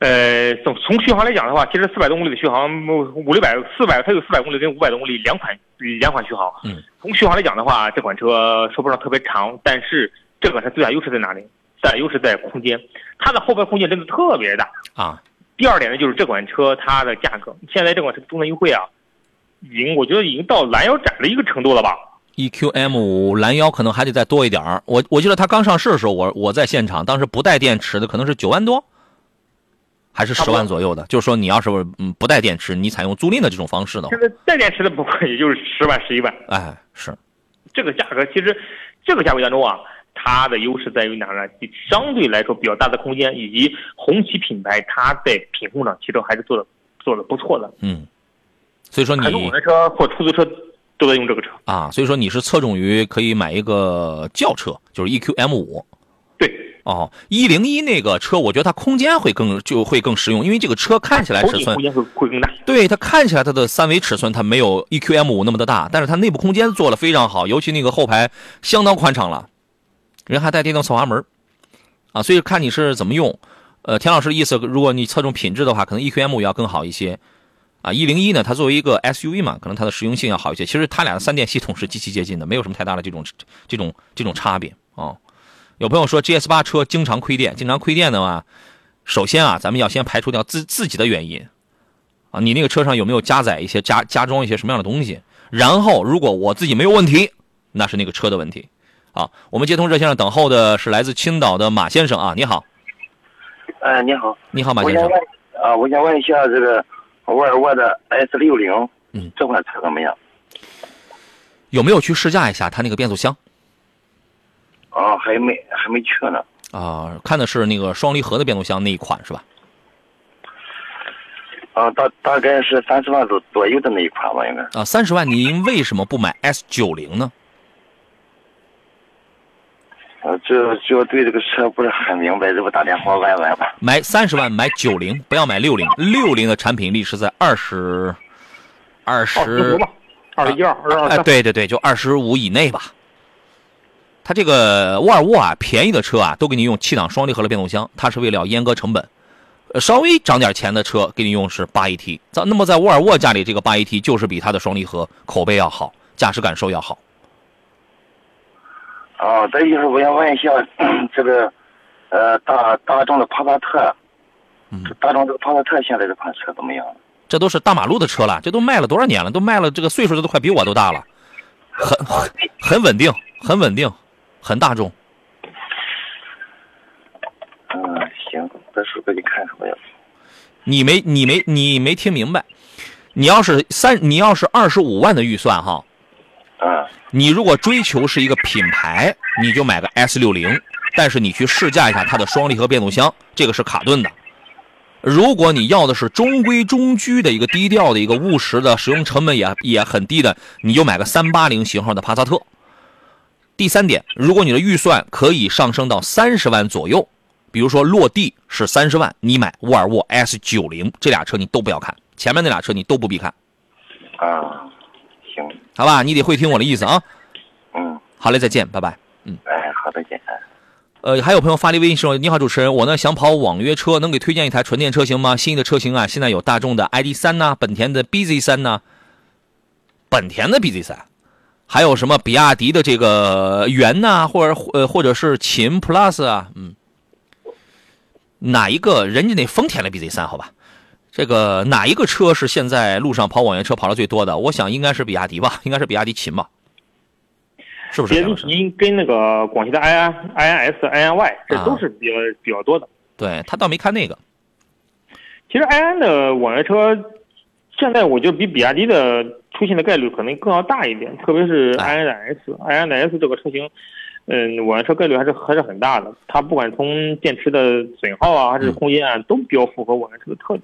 呃，从从续航来讲的话，其实四百多公里的续航，五六百、四百，它有四百公里跟五百多公里两款两款续航。嗯。从续航来讲的话，这款车说不上特别长，但是这款车最大优势在哪里？最大优势在空间，它的后排空间真的特别大啊。第二点呢，就是这款车它的价格，现在这款车终端优惠啊，已经我觉得已经到拦腰斩的一个程度了吧。E Q M 五拦腰可能还得再多一点儿。我我记得它刚上市的时候，我我在现场，当时不带电池的可能是九万多，还是十万左右的。就是说，你要是嗯不带电池，你采用租赁的这种方式的话，现在带电池的不过也就是十万十一万。哎，是这个价格，其实这个价位当中啊，它的优势在于哪呢？相对来说比较大的空间，以及红旗品牌它在品控上其实还是做的做的不错的。嗯，所以说你很多网约车或出租车。都在用这个车啊，所以说你是侧重于可以买一个轿车，就是 E Q M 五。对，哦，一零一那个车，我觉得它空间会更就会更实用，因为这个车看起来尺寸空间会会更大。对，它看起来它的三维尺寸它没有 E Q M 五那么的大，但是它内部空间做的非常好，尤其那个后排相当宽敞了，人还带电动侧滑门啊，所以看你是怎么用。呃，田老师的意思，如果你侧重品质的话，可能 E Q M 五要更好一些。啊，一零一呢，它作为一个 SUV 嘛，可能它的实用性要好一些。其实它俩的三电系统是极其接近的，没有什么太大的这种这种这种差别啊。有朋友说 GS 八车经常亏电，经常亏电的话，首先啊，咱们要先排除掉自自己的原因啊。你那个车上有没有加载一些加加装一些什么样的东西？然后如果我自己没有问题，那是那个车的问题。啊，我们接通热线上等候的是来自青岛的马先生啊，你好，哎，你好，你好马先生啊，我想问一下这个沃尔沃的 S 六零，嗯，这款车怎么样？有没有去试驾一下它那个变速箱啊，还没还没去呢。啊？看的是那个双离合的变速箱那一款是吧？啊，大大概是三十万左左右的那一款吧，应该。啊，三十万您为什么不买 S 九零呢？呃，这就对这个车不是很明白，这不打电话问问吧。买三十万买九零，不要买六零。六零的产品力是在二十二二十十五吧，二十一二、二十二哎，对对对，就二十五以内吧。它这个沃尔沃啊，便宜的车啊，都给你用七档双离合的变速箱，它是为了阉割成本。呃，稍微涨点钱的车给你用是八 AT，在那么在沃尔沃家里，这个八 AT 就是比它的双离合口碑要好，驾驶感受要好。啊，再就是我想问一下，<coughs> 这个呃大大众的帕萨特，嗯大众这个帕萨特现在这款车怎么样？这都是大马路的车了，这都卖了多少年了？都卖了，这个岁数这都快比我都大了，很很很稳定，很稳定，很大众。嗯，行，到时候给你看什么呀你没你没你没听明白，你要是三你要是二十五万的预算哈，啊，你如果追求是一个品牌，你就买个 S 六零，但是你去试驾一下它的双离合变速箱，这个是卡顿的。如果你要的是中规中矩的一个低调的一个务实的，使用成本也也很低的，你就买个三八零型号的帕萨特。第三点，如果你的预算可以上升到三十万左右，比如说落地是三十万，你买沃尔沃 S 九零，这俩车你都不要看，前面那俩车你都不必看，啊，行，好吧？你得会听我的意思啊。嗯，好嘞，再见，拜拜。嗯哎，好再，见。哎呃，还有朋友发来微信说：“你好，主持人，我呢想跑网约车，能给推荐一台纯电车型吗？新的车型啊，现在有大众的 ID 三呐、本田的 BZ 三呐、本田的 BZ 三，还有什么比亚迪的这个元呐、或者呃或者是秦 Plus 啊，嗯，哪一个人家那丰田的 BZ 三好吧？这个哪一个车是现在路上跑网约车跑的最多的？我想应该是比亚迪吧，应该是比亚迪秦吧，是不是别这样的？的秦跟那个广汽的 i i i n s i n y 这都是比较、比较多的。对他倒没看那个，其实 i n 的网约车，现在我觉得比比亚迪的出现的概率可能更要大一点，特别是哎 i n 的 s，i n 的 s 这个车型，嗯，网约车概率还是还是很大的。它不管从电池的损耗啊，还是嗯空间啊，都比较符合网约车的特点。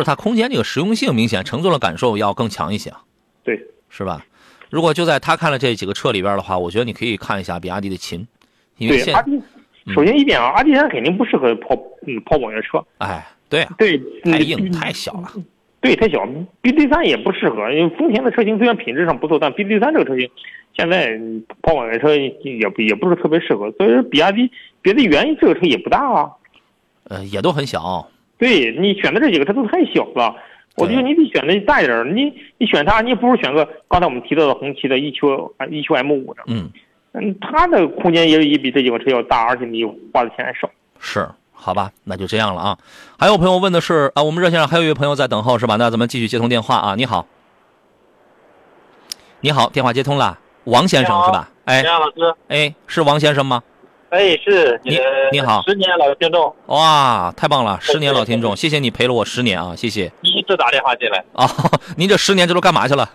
是它空间这个实用性明显乘坐的感受要更强一些啊，对，是吧？如果就在他看了这几个车里边的话，我觉得你可以看一下比亚迪的秦，因为，现阿迪，首先一点啊，阿迪它肯定不适合跑嗯跑网约车，哎对啊，对，太嗯硬太小了，对，太小。BZ 三也不适合，因为丰田的车型虽然品质上不错，但 BZ 三这个车型现在嗯跑网约车也不也不是特别适合。所以说，比亚迪别的原因这个车也不大啊。呃也都很小，对你选的这几个它都太小了，我觉得你得选的大一点儿。你你选它，你不如选个刚才我们提到的红旗的 EQ 啊 EQ M 五的，嗯嗯，它的空间也也比这几个车要大，而且你花的钱还少。是。好吧，那就这样了啊。还有朋友问的是啊，我们热线上还有一位朋友在等候是吧？那咱们继续接通电话啊。你好，你好，电话接通了，王先生是吧？哎你好，老师。哎，是王先生吗？哎，是你你好十年老听众，哇，太棒了，十年老听众，谢谢你陪了我十年啊，谢谢第一次打电话进来，啊。<laughs> 您这十年这都干嘛去了？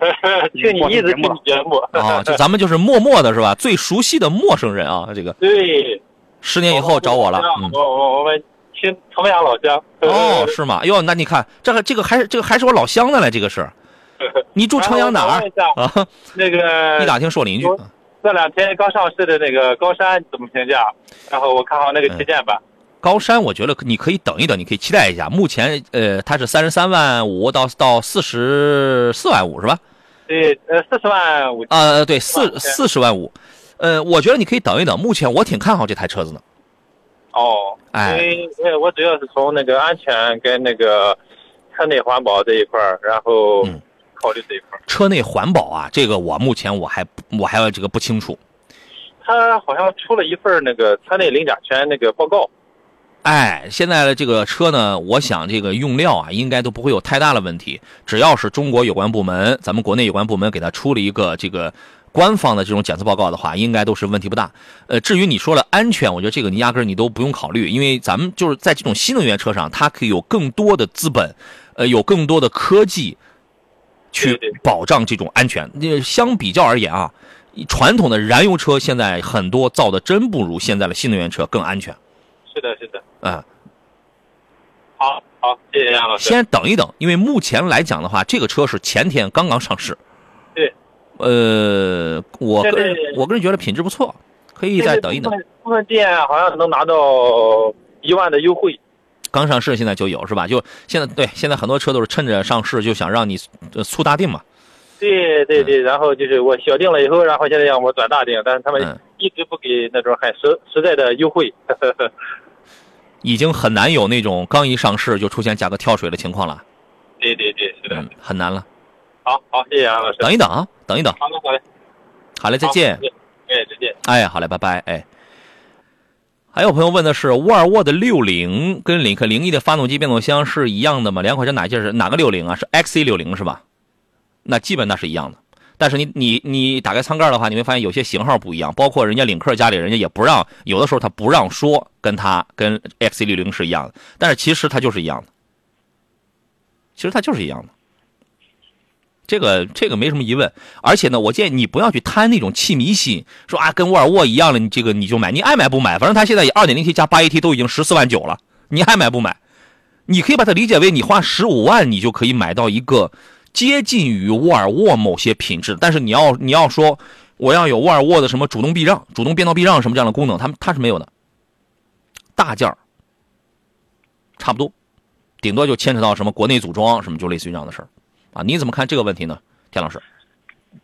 <laughs> 听你一直听你节目。啊，就咱们就是默默的是吧？最熟悉的陌生人啊，这个对，十年以后找我了，嗯，我我我们亲同阳老乡。哦，是吗？哟，那你看这个这个还是这个还是我老乡的嘞，这个是。<laughs> 你住城阳哪儿啊？那个一打听是我邻居。我这两天刚上市的那个高山怎么评价？然后我看好那个旗舰版。高山，我觉得你可以等一等，你可以期待一下。目前呃，它是三十三万五到到四十四万五是吧？对，呃，四十万五。呃，对，四四十万五。呃，我觉得你可以等一等。目前我挺看好这台车子的。哦，哎因为因为我主要是从那个安全跟那个车内环保这一块儿，然后嗯考虑这一块。车内环保啊，这个我目前我还我还这个不清楚。他好像出了一份那个车内零甲醛那个报告。哎，现在的这个车呢，我想这个用料啊，应该都不会有太大的问题。只要是中国有关部门，咱们国内有关部门给他出了一个这个官方的这种检测报告的话，应该都是问题不大。呃，至于你说了安全，我觉得这个你压根儿你都不用考虑，因为咱们就是在这种新能源车上，它可以有更多的资本，呃，有更多的科技去保障这种安全。那相比较而言啊，传统的燃油车现在很多造的真不如现在的新能源车更安全是的，是的。嗯。好，好，谢谢杨老师。先等一等，因为目前来讲的话，这个车是前天刚刚上市。对。呃，我个人我个人觉得品质不错，可以再等一等部分店好像能拿到一万的优惠。刚上市现在就有是吧？就现在对，现在很多车都是趁着上市就想让你呃促大定嘛。嗯对对对，然后就是我小定了以后，然后现在让我转大定，但是他嗯们一直不给那种很实实在的优惠。<laughs> 已经很难有那种刚一上市就出现价格跳水的情况了，对对对，是的。嗯，很难了。好好，谢谢啊老师。等一等啊，等一等。好的好的，好嘞，再见。。哎，再见。哎，好嘞，拜拜。哎，还有朋友问的是，沃尔沃的六零跟领克零一的发动机、变速箱是一样的吗？两款车哪件是哪个六零啊？是 XC 六零是吧？那基本那是一样的。但是你你你打开舱盖的话，你会发现有些型号不一样，包括人家领克家里人家也不让，有的时候他不让说跟他跟 XC 六零是一样的，但是其实它就是一样的，其实它就是一样的。这个这个没什么疑问，而且呢，我建议你不要去贪那种气迷心，说啊跟沃尔沃一样了，你这个你就买，你爱买不买，反正它现在也二点零 T 加八 AT 都已经十四万九了，你爱买不买？你可以把它理解为你花十五万，你就可以买到一个接近于沃尔沃某些品质，但是你要你要说我要有沃尔沃的什么主动避让、主动变道避让什么这样的功能，它它是没有的，大件儿差不多，顶多就牵扯到什么国内组装什么，就类似于这样的事儿。啊。你怎么看这个问题呢，田老师？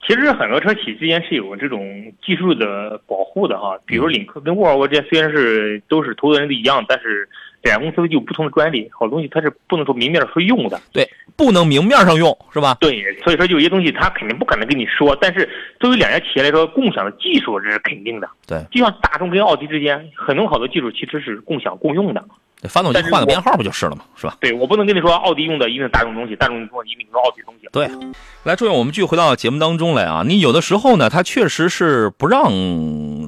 其实很多车企之间是有这种技术的保护的哈，比如领克跟沃尔沃之间虽然是都是投资人都一样，但是两家公司有不同的专利，好东西它是不能说明面上说用的。对，不能明面上用是吧？对，所以说有些东西他肯定不可能跟你说，但是作为两家企业来说，共享的技术这是肯定的。对，就像大众跟奥迪之间，很多好多技术其实是共享共用的。对发动机换个编号不就是了吗？是吧？对我不能跟你说奥迪用的一定是大众东西，大众用的一定是奥迪东西。对，来，注意，我们继续回到节目当中来啊。你有的时候呢，他确实是不让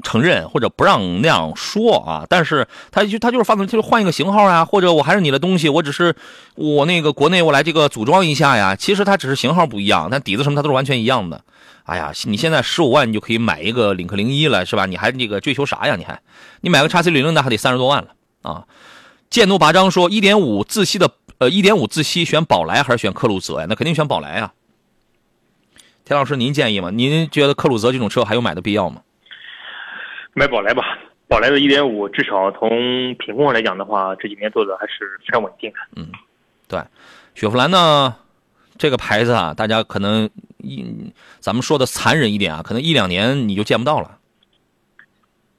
承认或者不让那样说啊，但是他就他就是发动机，就是换一个型号啊，或者我还是你的东西，我只是我那个国内我来这个组装一下呀。其实它只是型号不一样，但底子什么它都是完全一样的。哎呀，你现在十五万你就可以买一个领克零一了，是吧？你还那个追求啥呀？你还你买个叉 C 零零的还得三十多万了啊！剑怒拔章说，一点五自吸的呃，一点五自吸选宝来还是选克鲁泽呀？那肯定选宝来啊。田老师，您建议吗？您觉得克鲁泽这种车还有买的必要吗？买宝来吧，宝来的一点五至少从品控上来讲的话，这几年做的还是非常稳定的。嗯对，雪佛兰呢，这个牌子啊，大家可能一咱们说的残忍一点啊，可能一两年你就见不到了，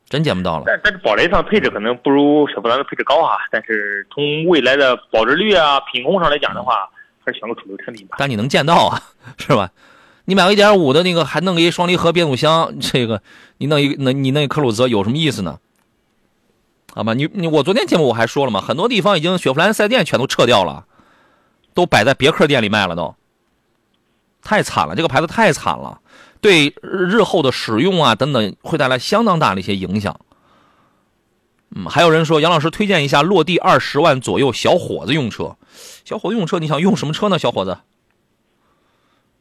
真见不到了。但但是宝来上配置可能不如雪佛兰的配置高啊，但是从未来的保值率啊、品控上来讲的话，还是选个主流产品吧。但你能见到啊，是吧？你买个一点五的那个，还弄个一双离合变速箱，这个你弄一那你弄一克鲁泽有什么意思呢？好吧，你你我昨天节目我还说了嘛，很多地方已经雪佛兰四 S 店全都撤掉了，都摆在别克店里卖了都，太惨了，这个牌子太惨了，对日后的使用啊等等会带来相当大的一些影响。嗯，还有人说杨老师推荐一下落地二十万左右小伙子用车，小伙子用车你想用什么车呢？小伙子，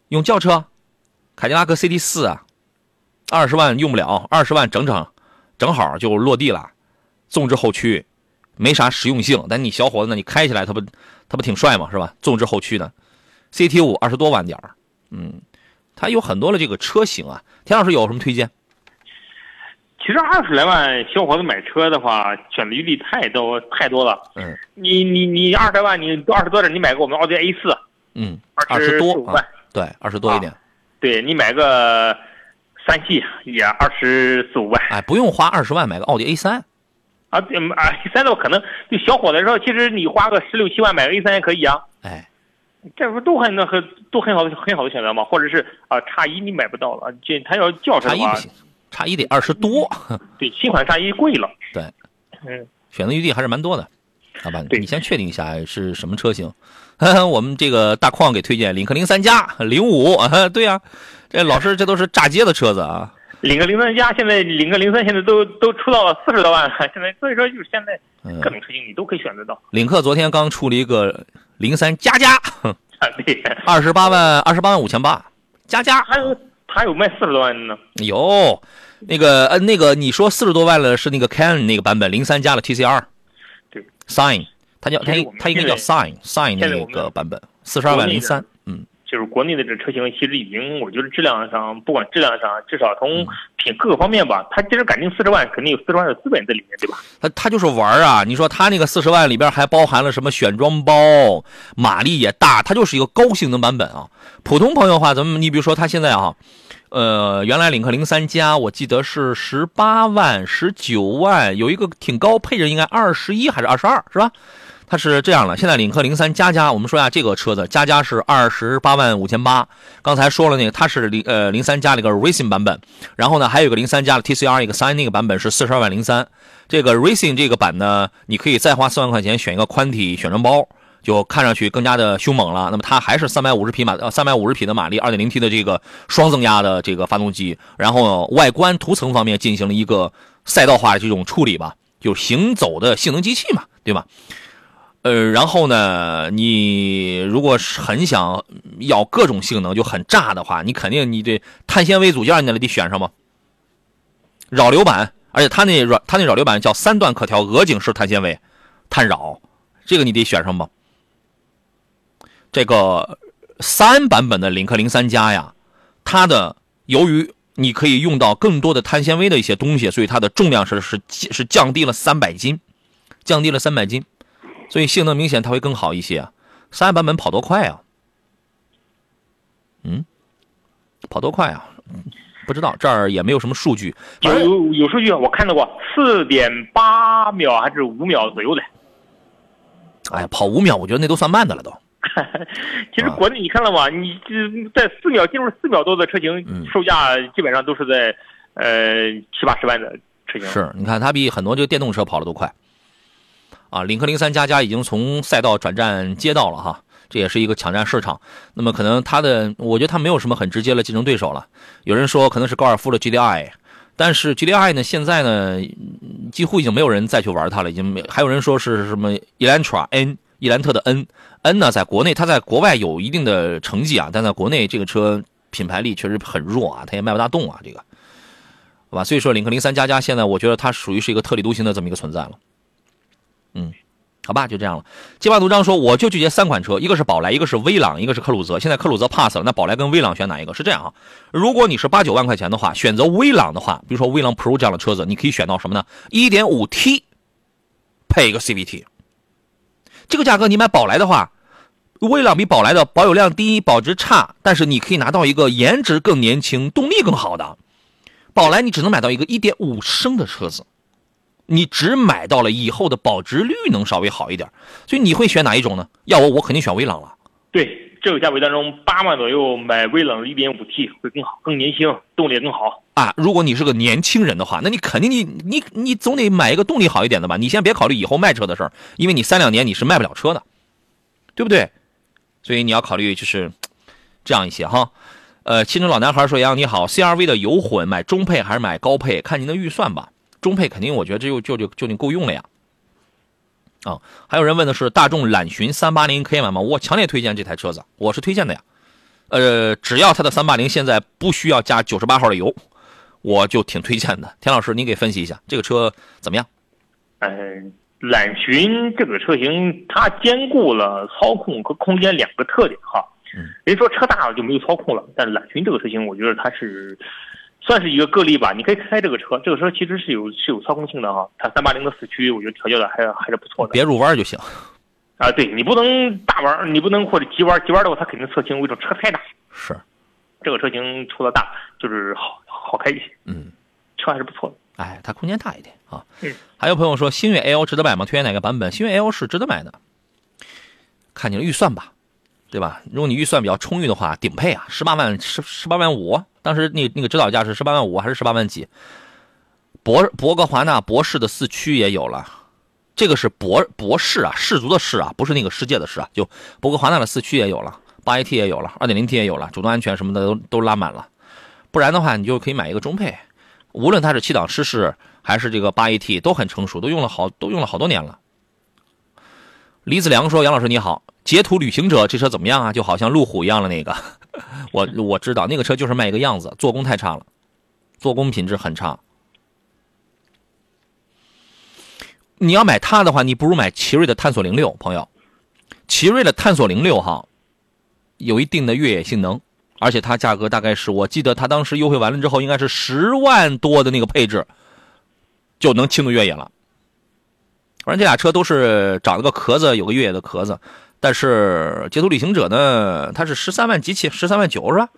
用轿车，凯迪拉克 CT 四啊，二十万用不了，二十万整整正好就落地了，纵置后驱，没啥实用性，但你小伙子呢，你开起来它不它不挺帅吗？是吧？纵置后驱的，CT 五二十多万点嗯，它有很多的这个车型啊。田老师有什么推荐？其实二十来万小伙子买车的话，选择余地太多太多了。嗯你你你二十来万，你二十多点，你买个我们奥迪 A 四，嗯，二十十多万啊，对，二十多一点，对你买个三系也二十四五万哎，不用花二十万买个奥迪 A 三，啊。对啊，A 三的话可能对小伙子来说，其实你花个十六七万买个 A 三也可以啊。哎，这不都很那很都很好的很好的选择吗？或者是啊，叉一你买不到了，这他要轿车的话，叉一不行，叉一得二十多，对新款叉一贵了。<laughs> 对，嗯，选择余地还是蛮多的。好吧？对你先确定一下是什么车型。<laughs> 我们这个大矿给推荐领克零三加、零五，啊 <laughs> 对呀、这老师这都是炸街的车子啊。领克零三加现在领克零三现在都都出到了四十多万了，现在所以说就是现在嗯各种车型你都可以选择到。领克昨天刚出了一个零三加加，<laughs> 二十八万二十八万五千八，加加。还有还有卖四十多万的呢。有。那个呃那个你说四十多万了是那个 Can 那个版本零三加了 TCR，对，Sign，它叫它它应该叫 Sign Sign 那个版本四十二万零三，嗯。就是国内的这车型，其实已经，我觉得质量上，不管质量上，至少嗯从品各个方面吧，它既然敢定四十万，肯定有四十万的资本在里面，对吧？他他就是玩儿啊！你说他那个四十万里边还包含了什么选装包，马力也大，它就是一个高性能版本啊。普通朋友的话，咱们你比如说他现在啊，呃，原来领克零三加我记得是十八万、十九万，有一个挺高配置，应该二十一还是二十二，是吧？它是这样的，现在领克零三加加，我们说一下这个车子，加加是二十八万五千八。刚才说了那个，它是零呃零三加了一个 Racing 版本，然后呢还有一个零三加的 TCR 一个三那个版本是四十二万零三。这个 Racing 这个版呢，你可以再花四万块钱选一个宽体选装包，就看上去更加的凶猛了。那么它还是三百五十匹马呃三百五十匹的马力，二点零 T 的这个双增压的这个发动机，然后外观涂层方面进行了一个赛道化的这种处理吧，就行走的性能机器嘛，对吧？呃，然后呢，你如果是很想要各种性能，就很炸的话，你肯定你得碳纤维组件，你得得选上吧。扰流板，而且它那软，它那扰流板叫三段可调鹅颈式碳纤维，碳扰，这个你得选上吧。这个三版本的领克零三加呀，它的由于你可以用到更多的碳纤维的一些东西，所以它的重量是是是降低了三百斤，降低了三百斤。所以性能明显它会更好一些啊。三版本跑多快啊？嗯，跑多快啊？不知道，这儿也没有什么数据。有有有数据，我看到过，四点八秒还是五秒左右的。哎呀，跑五秒，我觉得那都算慢的了都。<laughs> 其实国内你看了吗？你这在四秒进入四秒多的车型，嗯售价基本上都是在呃七八十万的车型。是，你看它比很多这个电动车跑的都快。啊，领克零三加加已经从赛道转战街道了哈，这也是一个抢占市场。那么可能它的，我觉得它没有什么很直接的竞争对手了。有人说可能是高尔夫的 GDI，但是 GDI 呢，现在呢几乎已经没有人再去玩它了，已经没。还有人说是什么 Elantra N，伊兰特的 N，N 呢在国内，它在国外有一定的成绩啊，但在国内这个车品牌力确实很弱啊，它也卖不大动啊，这个，好吧？所以说领克零三加加现在我觉得它属于是一个特立独行的这么一个存在了。嗯，好吧，就这样了。街霸独章说，我就拒绝三款车，一个是宝来，一个是威朗，一个是科鲁泽。现在科鲁泽 pass 了，那宝来跟威朗选哪一个？是这样啊，如果你是八九万块钱的话，选择威朗的话，比如说威朗 Pro 这样的车子，你可以选到什么呢？一点五 T 配一个 CVT，这个价格你买宝来的话，威朗比宝来的保有量低，保值差，但是你可以拿到一个颜值更年轻、动力更好的。宝来你只能买到一个一点五升的车子。你只买到了以后的保值率能稍微好一点，所以你会选哪一种呢？要我，我肯定选威朗了。对，这个价位当中，八万左右买威朗的 1.5T 会更好，更年轻，动力也更好。啊，如果你是个年轻人的话，那你肯定你你你总得买一个动力好一点的吧？你先别考虑以后卖车的事儿，因为你三两年你是卖不了车的，对不对？所以你要考虑就是这样一些哈。呃，青春老男孩说：“杨你好，CRV 的油混买中配还是买高配？看您的预算吧。中配肯定我觉得这就就就就你够用了呀。”啊，还有人问的是大众揽巡三八零可以买吗？我强烈推荐这台车子，我是推荐的呀。呃，只要它的三八零现在不需要加九十八号的油，我就挺推荐的。田老师，您给分析一下这个车怎么样？嗯、揽巡这个车型，它兼顾了操控和空间两个特点哈。嗯，人说车大了就没有操控了，但揽巡这个车型，我觉得它是算是一个个例吧。你可以开这个车，这个车其实是有是有操控性的哈。它三八零的四驱，我觉得调教的还还是不错的。别入弯就行。啊，对你不能大弯，你不能或者急弯，急弯的话它肯定侧倾，为什么车太大？是，这个车型除了大就是好好开一些，嗯，车还是不错的。哎，它空间大一点啊。嗯。还有朋友说星越 L 值得买吗？推荐哪个版本？星越 L 是值得买的，看你的预算吧，对吧？如果你预算比较充裕的话，顶配啊，十八万十十八万五，当时那那个指导价是十八万五还是十八万几？博博格华纳博士的四驱也有了，这个是博博士啊，氏族的氏啊，不是那个世界的世啊。就博格华纳的四驱也有了，八 AT 也有了，二点零 T 也有了，主动安全什么的都都拉满了。不然的话，你就可以买一个中配，无论它是七档湿式还是这个八 AT，都很成熟，都用了好都用了好多年了。李子良说：“杨老师你好，捷途旅行者这车怎么样啊？就好像路虎一样的那个，<laughs> 我我知道那个车就是卖一个样子，做工太差了，做工品质很差。你要买它的话，你不如买奇瑞的探索零六，朋友，奇瑞的探索零六哈，有一定的越野性能，而且它价格大概是我记得它当时优惠完了之后，应该是十万多的那个配置，就能轻度越野了。”反正这俩车都是长了个壳子，有个越野的壳子，但是捷途旅行者呢，它是十三万几起，十三万九是吧？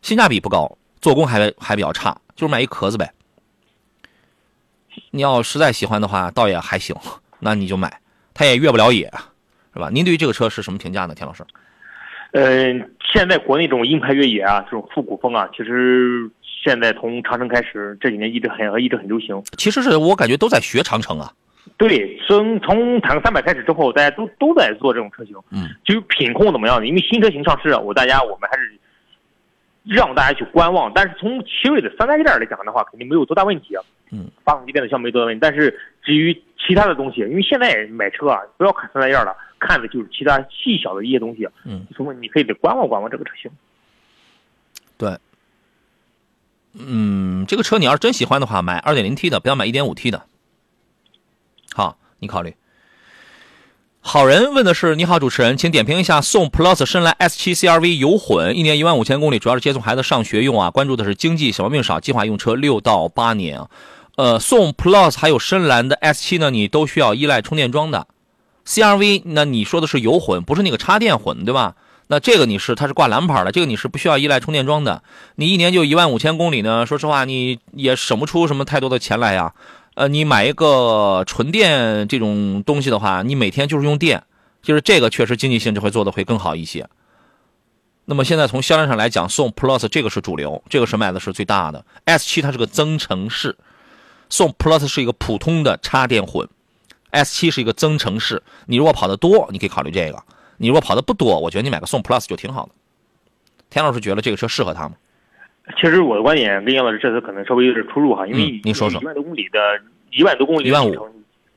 性价比不高，做工还还比较差，就是买一壳子呗。你要实在喜欢的话，倒也还行，那你就买，它也越不了野，是吧？您对于这个车是什么评价呢，田老师？嗯，现在国内这种硬派越野啊，这种复古风啊，其实现在从长城开始这几年一直很一直很流行。其实是我感觉都在学长城啊。对，从从坦克三百开始之后，大家都都在做这种车型。嗯，就品控怎么样的？因为新车型上市，我大家我们还是让大家去观望。但是从奇瑞的三大件来讲的话，肯定没有多大问题啊。嗯，发动机变速箱没多大问题。但是至于其他的东西，因为现在买车啊，不要看三大件了，看的就是其他细小的一些东西。嗯，所以你可以得观望观望这个车型。对。嗯，这个车你要是真喜欢的话，买二点零 T 的，不要买一点五 T 的。好，你考虑。好人问的是：你好，主持人，请点评一下宋 Plus 深蓝 S7 CRV 油混，一年一万五千公里，主要是接送孩子上学用啊。关注的是经济，小毛病少，计划用车六到八年啊。呃，宋 Plus 还有深蓝的 S7 呢，你都需要依赖充电桩的。CRV 那你说的是油混，不是那个插电混，对吧？那这个你是它是挂蓝牌的，这个你是不需要依赖充电桩的。你一年就一万五千公里呢，说实话你也省不出什么太多的钱来呀。呃，你买一个纯电这种东西的话，你每天就是用电，就是这个确实经济性就会做的会更好一些。那么现在从销量上来讲，宋 Plus 这个是主流，这个是卖的是最大的。S7 它是个增程式，宋 Plus 是一个普通的插电混，S7 是一个增程式。你如果跑得多，你可以考虑这个；你如果跑的不多，我觉得你买个宋 Plus 就挺好的。田老师觉得这个车适合他吗？其实我的观点跟杨老师这次可能稍微有点出入哈，因为你说说一万多公里的，一万多公里，一万五，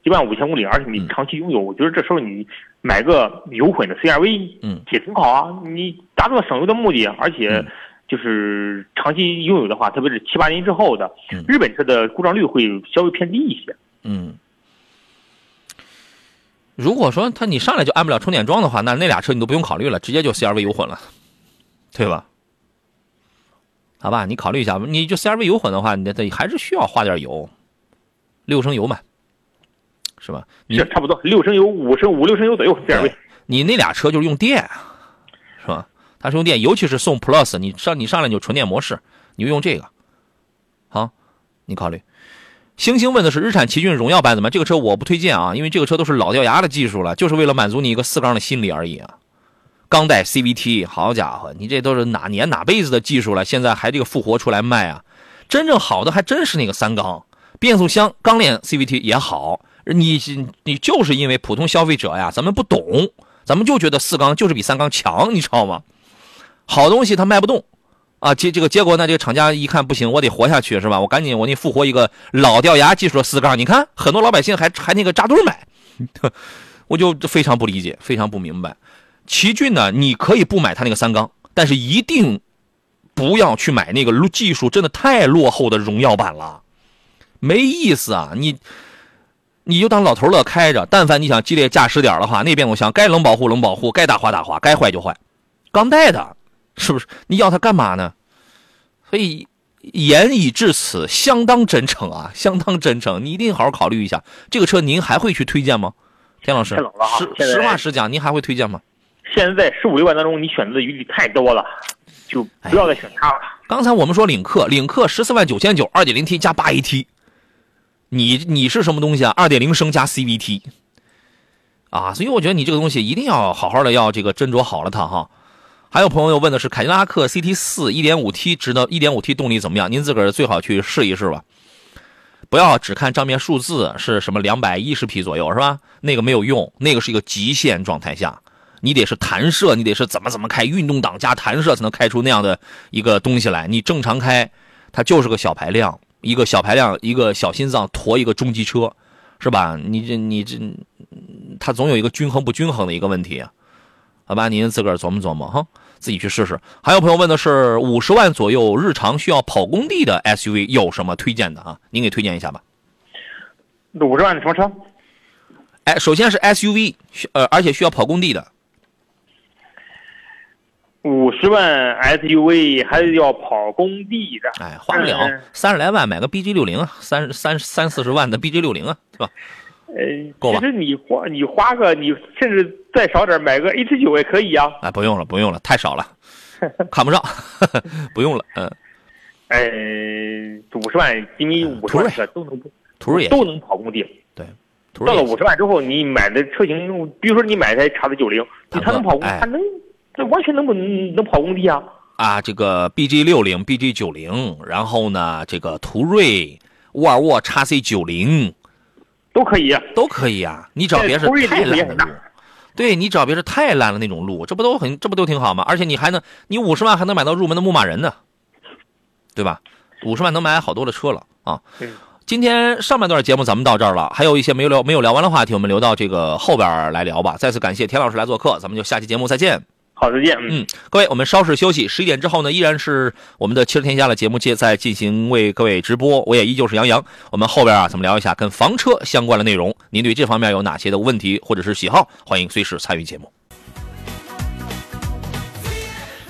一万五千公里，而且你长期拥有，我觉得这时候你买个油混的 CRV，嗯，也挺好啊。你达到省油的目的，而且就是长期拥有的话，特别是七八年之后的，日本车的故障率会稍微偏低一些。嗯，如果说他你上来就安不了充电桩的话，那那俩车你都不用考虑了，直接就 CRV 油混了，对吧？好吧，你考虑一下，你就 CRV 油混的话，你得还是需要花点油，六升油嘛，是吧？你差不多六升油，五升五六升油左右 CRV。你那俩车就是用电，是吧？它是用电，尤其是宋 Plus，你上你上来就纯电模式，你就用这个。好，你考虑。星星问的是日产奇骏荣耀版怎么？这个车我不推荐啊，因为这个车都是老掉牙的技术了，就是为了满足你一个四缸的心理而已啊。钢带 CVT，好家伙，你这都是哪年哪辈子的技术了？现在还这个复活出来卖啊？真正好的还真是那个三缸变速箱，钢链 CVT 也好。你你就是因为普通消费者呀，咱们不懂，咱们就觉得四缸就是比三缸强，你知道吗？好东西它卖不动啊，结这个结果呢，这个厂家一看不行，我得活下去是吧？我赶紧我那复活一个老掉牙技术的四缸，你看很多老百姓还还那个扎堆买，<laughs> 我就非常不理解，非常不明白。奇骏呢，你可以不买它那个三缸，但是一定不要去买那个技术真的太落后的荣耀版了，没意思啊！你你就当老头乐开着，但凡你想激烈驾驶点的话，那变速箱该冷保护冷保护，该打滑打滑，该坏就坏，钢带的，是不是？你要它干嘛呢？所以言已至此，相当真诚啊，相当真诚。你一定好好考虑一下，这个车您还会去推荐吗？田老师，实实话实讲，您还会推荐吗？现在十五六万当中，你选择的余地太多了，就不要再选它了。刚才我们说领克，领克十四万九千九，二点零 T 加八 AT，你你是什么东西啊？二点零升加 CVT，啊，所以我觉得你这个东西一定要好好的要这个斟酌好了它哈。还有朋友问的是凯迪拉克 CT 四一点五 T 值得一点五 T 动力怎么样？您自个儿最好去试一试吧。不要只看账面数字是什么两百一十匹左右是吧？那个没有用，那个是一个极限状态下，你得是弹射，你得是怎么怎么开，运动档加弹射才能开出那样的一个东西来。你正常开，它就是个小排量，一个小排量，一个小心脏驮一个中级车，是吧？你这你这，它总有一个均衡不均衡的一个问题，好吧？您自个儿琢磨琢磨哈。自己去试试。还有朋友问的是五十万左右日常需要跑工地的 SUV 有什么推荐的啊？您给推荐一下吧。五十万的什么车？哎，首先是 SUV，呃，而且需要跑工地的。五十万 SUV 还是要跑工地的？哎，花不了三十来万买个 BG 六零啊，三三三四十万的 BG 六零啊，是吧？呃，其实你花你花个你甚至再少点买个 H 九也可以啊。哎，不用了，不用了，太少了，<laughs> 看不上，<laughs> 不用了。嗯。哎，五十万，因为五十万车都能途锐也都能跑工地。对。到了五十万之后，你买的车型，比如说你买台叉子九零，它能跑工，它能，那完全能不能跑工地啊？啊，这个 BG 六零、BG 九零，然后呢，这个途锐、沃尔沃 x C 九零。都可以，都可以啊！你找别是太烂的路，对你找别是太烂了那种路，这不都很，这不都挺好吗？而且你还能，你五十万还能买到入门的牧马人呢，对吧？五十万能买好多的车了啊！今天上半段节目咱们到这儿了，还有一些没有聊没有聊完的话题，我们留到这个后边来聊吧。再次感谢田老师来做客，咱们就下期节目再见。好，再见。嗯，各位，我们稍事休息，十一点之后呢，依然是我们的汽车天下的节目接在进行为各位直播。我也依旧是杨洋。我们后边啊，咱们聊一下跟房车相关的内容。您对这方面有哪些的问题或者是喜好？欢迎随时参与节目。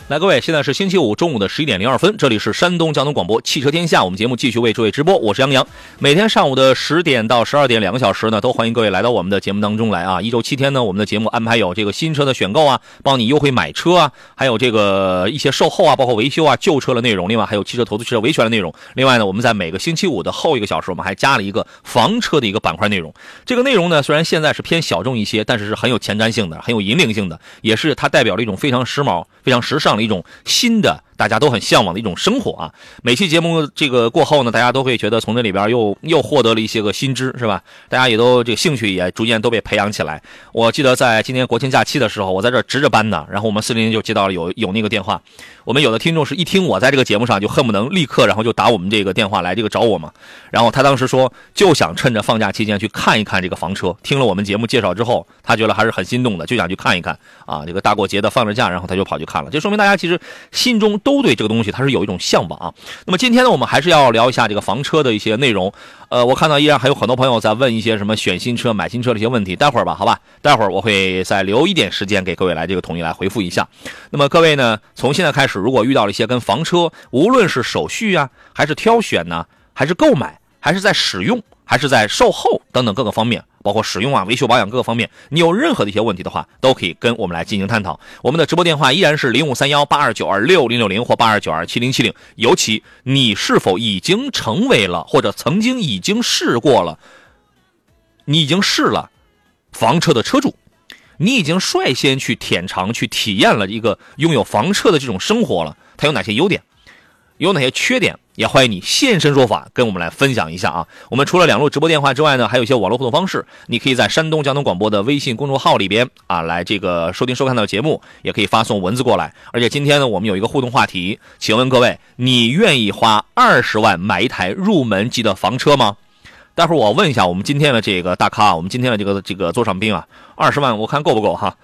来，各位，现在是星期五中午的十一点零二分，这里是山东交通广播汽车天下，我们节目继续为诸位直播，我是杨洋。每天上午的十点到十二点两个小时呢，都欢迎各位来到我们的节目当中来啊。一周七天呢，我们的节目安排有这个新车的选购啊，帮你优惠买车啊，还有这个一些售后啊，包括维修啊，旧车的内容。另外还有汽车投资、汽车维权的内容。另外呢，我们在每个星期五的后一个小时，我们还加了一个房车的一个板块内容。这个内容呢，虽然现在是偏小众一些，但是是很有前瞻性的，很有引领性的，也是它代表了一种非常时髦、非常时尚一种。新的大家都很向往的一种生活啊！每期节目这个过后呢，大家都会觉得从这里边又又获得了一些个新知，是吧？大家也都这个兴趣也逐渐都被培养起来。我记得在今年国庆假期的时候，我在这值着班呢，然后我们四零零就接到了有有那个电话。我们有的听众是一听我在这个节目上，就恨不能立刻然后就打我们这个电话来这个找我嘛。然后他当时说就想趁着放假期间去看一看这个房车。听了我们节目介绍之后，他觉得还是很心动的，就想去看一看啊。这个大过节的放着假，然后他就跑去看了，就说明大家其实心中都对这个东西它是有一种向往。那么今天呢，我们还是要聊一下这个房车的一些内容。呃，我看到依然还有很多朋友在问一些什么选新车、买新车的一些问题。待会儿吧，好吧，待会儿我会再留一点时间给各位来这个统一来回复一下。那么各位呢，从现在开始，如果遇到了一些跟房车，无论是手续啊，还是挑选呢，还是购买，还是在使用，还是在售后等等各个方面。包括使用啊、维修保养各个方面，你有任何的一些问题的话，都可以跟我们来进行探讨。我们的直播电话依然是零五三幺八二九二六零六零或八二九二七零七零。尤其你是否已经成为了或者曾经已经试过了，你已经试了房车的车主，你已经率先去舔尝、去体验了一个拥有房车的这种生活了，它有哪些优点，有哪些缺点？也欢迎你现身说法，跟我们来分享一下啊！我们除了两路直播电话之外呢，还有一些网络互动方式。你可以在山东交通广播的微信公众号里边啊，来这个收听收看到节目，也可以发送文字过来。而且今天呢，我们有一个互动话题，请问各位，你愿意花二十万买一台入门级的房车吗？待会儿我问一下我们今天的这个大咖，我们今天的这个这个座上宾啊，二十万我看够不够哈？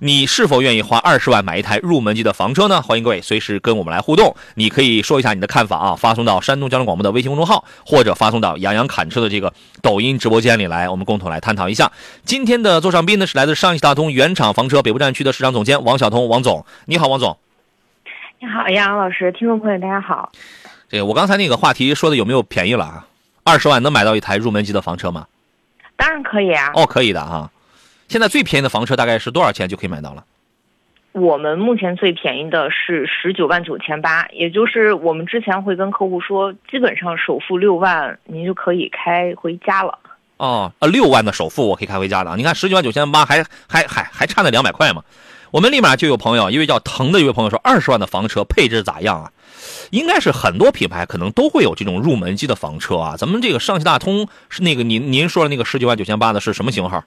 你是否愿意花二十万买一台入门级的房车呢？欢迎各位随时跟我们来互动，你可以说一下你的看法啊，发送到山东交通广播的微信公众号，或者发送到杨洋侃车的这个抖音直播间里来，我们共同来探讨一下。今天的座上宾呢是来自上汽大通原厂房车北部战区的市场总监王晓通，王总，你好，王总。你好，杨洋老师，听众朋友大家好。这个我刚才那个话题说的有没有便宜了啊？二十万能买到一台入门级的房车吗？当然可以啊。哦，可以的哈。现在最便宜的房车大概是多少钱就可以买到了？我们目前最便宜的是十九万九千八，也就是我们之前会跟客户说，基本上首付六万，您就可以开回家了。哦，呃，六万的首付我可以开回家的。你看十九万九千八，还还还还差那两百块嘛？我们立马就有朋友，一位叫腾的一位朋友说，二十万的房车配置咋样啊？应该是很多品牌可能都会有这种入门级的房车啊。咱们这个上汽大通是那个您您说的那个十九万九千八的是什么型号？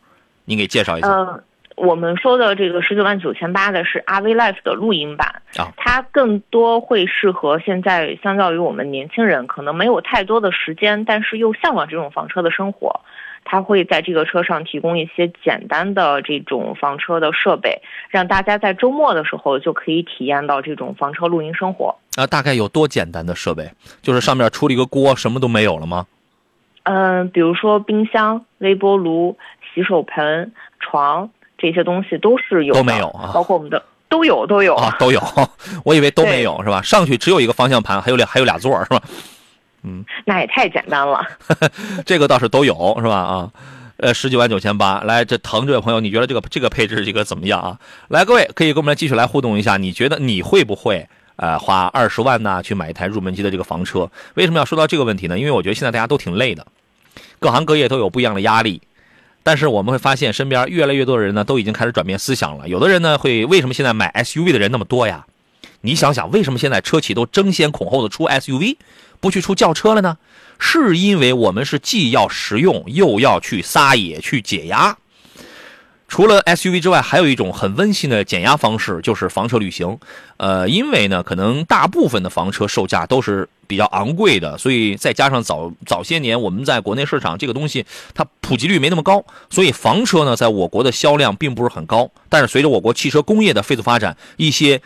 您给介绍一下。嗯，我们说的这个十九万九千八的是 RV Life 的露营版啊它更多会适合现在相较于我们年轻人，可能没有太多的时间，但是又向往这种房车的生活。它会在这个车上提供一些简单的这种房车的设备，让大家在周末的时候就可以体验到这种房车露营生活。啊，大概有多简单的设备？就是上面出了一个锅，什么都没有了吗？嗯，比如说冰箱、微波炉、洗手盆、床这些东西都是有的都没有啊包括我们的都有都有。啊，都有。<laughs> 我以为都没有是吧？上去只有一个方向盘，还有俩还有俩座是吧？嗯 <laughs> 那也太简单了。<laughs> 这个倒是都有是吧？啊，呃，十九万九千八。来，这腾这位朋友，你觉得这个这个配置这个怎么样啊？来，各位可以跟我们来继续来互动一下，你觉得你会不会呃花二十万呢去买一台入门级的这个房车？为什么要说到这个问题呢？因为我觉得现在大家都挺累的，各行各业都有不一样的压力。但是我们会发现，身边越来越多的人呢，都已经开始转变思想了。有的人呢，会为什么现在买 SUV 的人那么多呀？你想想，为什么现在车企都争先恐后的出 SUV，不去出轿车了呢？是因为我们是既要实用，又要去撒野、去解压。除了 SUV 之外，还有一种很温馨的减压方式，就是房车旅行。呃，因为呢，可能大部分的房车售价都是比较昂贵的，所以再加上早早些年我们在国内市场这个东西它普及率没那么高，所以房车呢在我国的销量并不是很高。但是随着我国汽车工业的飞速发展，一些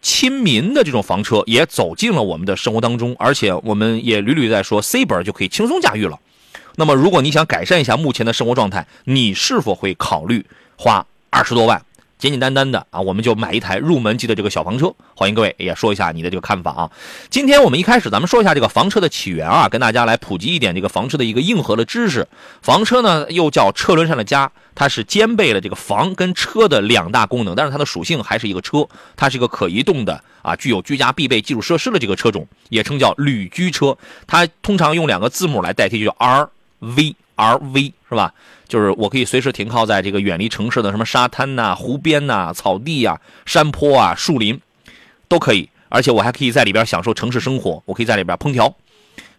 亲民的这种房车也走进了我们的生活当中，而且我们也屡屡在说 C 本就可以轻松驾驭了。那么，如果你想改善一下目前的生活状态，你是否会考虑花二十多万，简简单单的啊，我们就买一台入门级的这个小房车？欢迎各位也说一下你的这个看法啊。今天我们一开始咱们说一下这个房车的起源啊，跟大家来普及一点这个房车的一个硬核的知识。房车呢又叫车轮上的家，它是兼备了这个房跟车的两大功能，但是它的属性还是一个车，它是一个可移动的啊，具有居家必备基础设施的这个车种，也称叫旅居车。它通常用两个字母来代替，就叫 R V R V 是吧？就是我可以随时停靠在这个远离城市的什么沙滩呐、湖边呐、草地呀、山坡啊、树林，都可以。而且我还可以在里边享受城市生活，我可以在里边烹调、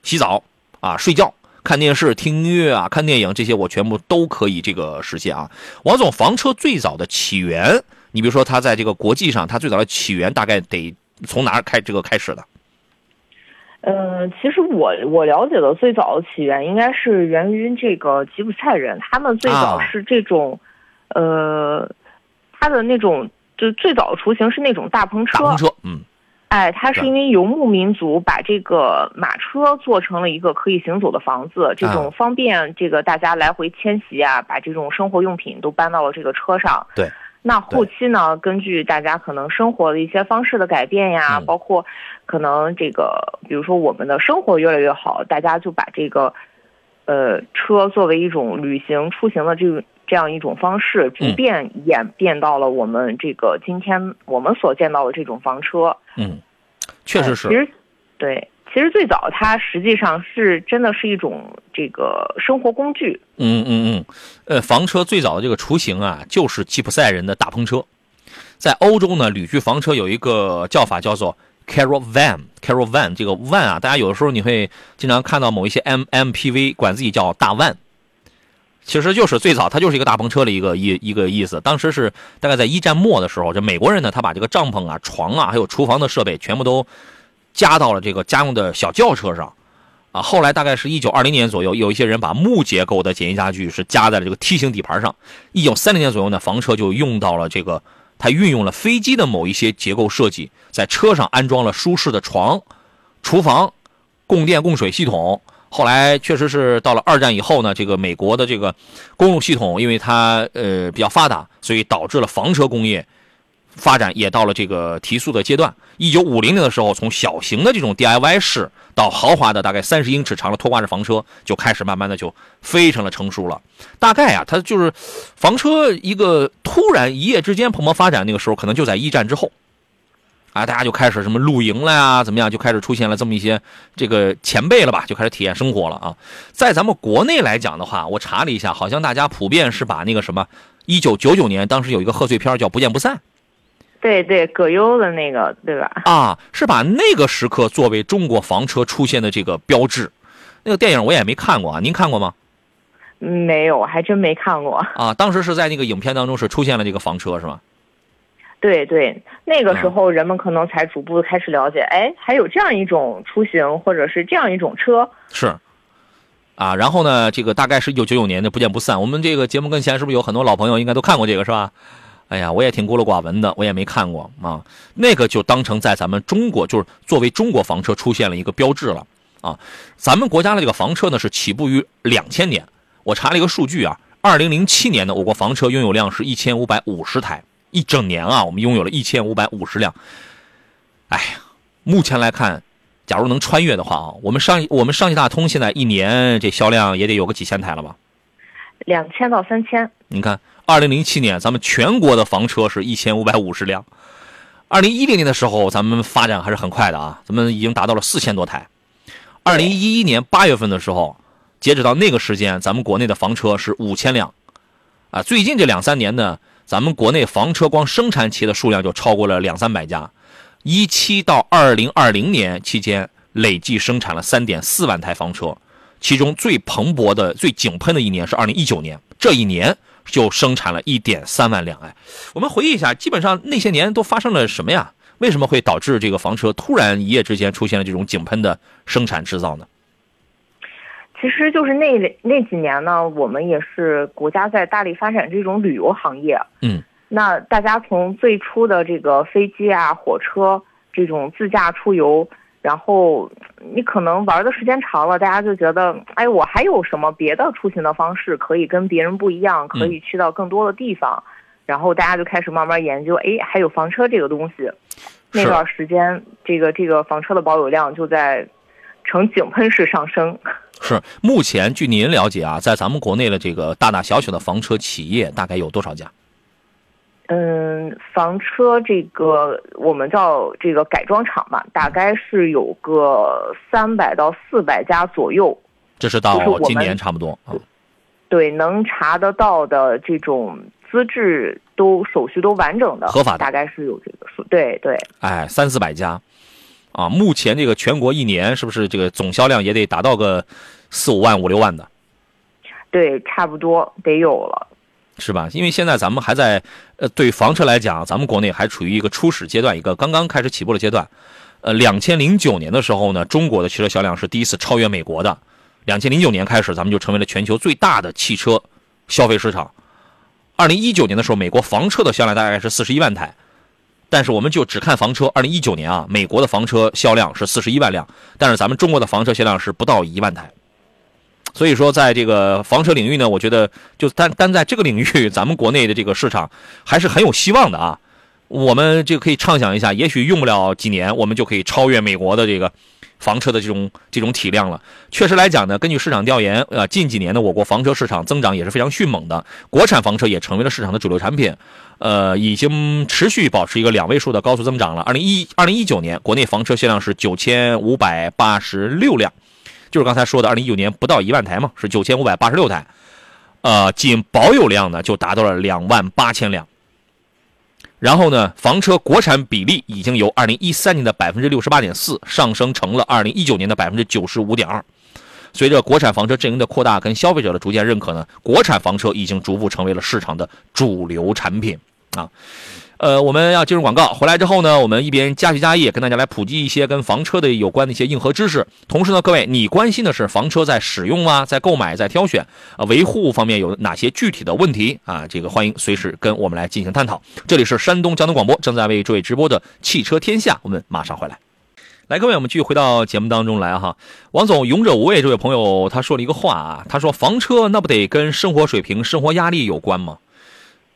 洗澡啊、睡觉、看电视、听音乐啊、看电影，这些我全部都可以这个实现啊。王总，房车最早的起源，你比如说它在这个国际上，它最早的起源大概得从哪儿开这个开始的？嗯，其实我我了解的最早的起源应该是源于这个吉普赛人，他们最早啊是这种，呃，他的那种就最早的雏形是那种大篷车，大篷车，嗯，哎，它是因为游牧民族把这个马车做成了一个可以行走的房子，这啊种方便这个大家来回迁徙啊，把这种生活用品都搬到了这个车上。对。那后期呢，根据大家可能生活的一些方式的改变呀，嗯。包括可能这个，比如说我们的生活越来越好，大家就把这个，呃，车作为一种旅行出行的这个这样一种方式，逐嗯。渐演变到了我们这个今天我们所见到的这种房车。嗯，确实是。呃其实，对，其实最早它实际上是真的是一种这个生活工具。嗯嗯嗯，呃，房车最早的这个雏形啊，就是吉普赛人的大篷车。在欧洲呢，旅居房车有一个叫法叫做 caravan。caravan 这个 van 啊，大家有的时候你会经常看到某一些 M MPV 管自己叫大 van，其实就是最早它就是一个大篷车的一个一一个意思。当时是大概在一战末的时候，这美国人呢，他把这个帐篷啊、床啊，还有厨房的设备全部都加到了这个家用的小轿车上。啊，后来大概是一九二零年左右，有一些人把木结构的简易家具是加在了这个梯形底盘上。一九三零年左右呢，房车就用到了这个，它运用了飞机的某一些结构设计，在车上安装了舒适的床、厨房、供电供水系统。后来确实是到了二战以后呢，这个美国的这个公路系统，因为它呃比较发达，所以导致了房车工业发展也到了这个提速的阶段。一九五零年的时候，从小型的这种 DIY 式到豪华的大概三十英尺长的拖挂式房车，就开始慢慢的就非常的成熟了。大概啊，它就是房车一个突然一夜之间蓬勃发展，那个时候可能就在一战之后。啊，大家就开始什么露营了呀，怎么样，就开始出现了这么一些这个前辈了吧，就开始体验生活了啊。在咱们国内来讲的话，我查了一下，好像大家普遍是把那个什么，一九九九年当时有一个贺岁片叫《不见不散》，对对，葛优的那个，对吧？啊，是把那个时刻作为中国房车出现的这个标志。那个电影我也没看过啊，您看过吗？嗯没有，还真没看过。啊，当时是在那个影片当中是出现了这个房车是吗？对对，那个时嗯候人们可能才逐步开始了解，哎，还有这样一种出行，或者是这样一种车。是。啊，然后呢，这个大概是一九九九年的《不见不散》，我们这个节目跟前是不是有很多老朋友应该都看过这个是吧？哎呀，我也挺孤陋寡闻的，我也没看过啊。那个就当成在咱们中国，就是作为中国房车出现了一个标志了啊。咱们国家的这个房车呢是起步于两千年，我查了一个数据啊，二零零七年的我国房车拥有量是一千五百五十台，一整年啊，我们拥有了一千五百五十辆。哎呀，目前来看，假如能穿越的话啊，我们上我们上汽大通现在一年这销量也得有个几千台了吧？两千到三千，你看，二零零七年咱们全国的房车是一千五百五十辆，二零一零年的时候咱们发展还是很快的啊，咱们已经达到了四千多台。二零一一年八月份的时候，截止到那个时间，咱们国内的房车是五千辆，啊，最近这两三年呢，咱们国内房车光生产企业的数量就超过了两三百家，一七到二零二零年期间，累计生产了三点四万台房车，其中最蓬勃的、最井喷的一年是二零一九年，这一年就生产了一点三万辆。哎，我们回忆一下，基本上那些年都发生了什么呀？为什么会导致这个房车突然一夜之间出现了这种井喷的生产制造呢？其实就是那那几年呢，我们也是国家在大力发展这种旅游行业。嗯，那大家从最初的这个飞机啊、火车这种自驾出游，然后你可能玩的时间长了，大家就觉得，哎，我还有什么别的出行的方式可以跟别人不一样，可以去到更多的地方，然后大家就开始慢慢研究，哎，还有房车这个东西。那段时间，这个这个房车的保有量就在呈井喷式上升。<laughs> 是目前据您了解啊，在咱们国内的这个大大小小的房车企业大概有多少家？嗯，房车这个我们叫这个改装厂吧，大概是有个三百到四百家左右。这是到今年差不多啊。对，能查得到的这种资质都手续都完整的，合法的大概是有这个数。对对，哎，三四百家，啊，目前这个全国一年是不是这个总销量也得达到个四五万、五六万的，对，差不多得有了。是吧？因为现在咱们还在，呃，对房车来讲，咱们国内还处于一个初始阶段，一个刚刚开始起步的阶段。呃，两千零九年的时候呢，中国的汽车销量是第一次超越美国的。两千零九年开始，咱们就成为了全球最大的汽车消费市场。二零一九年的时候，美国房车的销量大概是四十一万台，但是我们就只看房车，二零一九年啊，美国的房车销量是四十一万辆，但是咱们中国的房车销量是不到一万台。所以说，在这个房车领域呢，我觉得就单单在这个领域，咱们国内的这个市场还是很有希望的啊。我们这个可以畅想一下，也许用不了几年，我们就可以超越美国的这个房车的这种这种体量了。确实来讲呢，根据市场调研，呃，近几年的我国房车市场增长也是非常迅猛的，国产房车也成为了市场的主流产品，呃，已经持续保持一个两位数的高速增长了。二零一二零一九年，国内房车销量是九千五百八十六辆。就是刚才说的，二零一九年不到一万台嘛，是九千五百八十六台，呃，仅保有量呢就达到了两万八千辆。然后呢，房车国产比例已经由二零一三年的百分之六十八点四上升成了二零一九年的百分之九十五点二。随着国产房车阵营的扩大跟消费者的逐渐认可呢，国产房车已经逐步成为了市场的主流产品啊。呃，我们要进入广告，回来之后呢，我们一边加学加艺，跟大家来普及一些跟房车的有关的一些硬核知识。同时呢，各位，你关心的是房车在使用啊，在购买、在挑选、啊维护方面有哪些具体的问题啊？这个欢迎随时跟我们来进行探讨。这里是山东交通广播正在为诸位直播的汽车天下，我们马上回来。来，各位，我们继续回到节目当中来哈。王总，勇者无畏这位朋友他说了一个话啊，他说房车那不得跟生活水平、生活压力有关吗？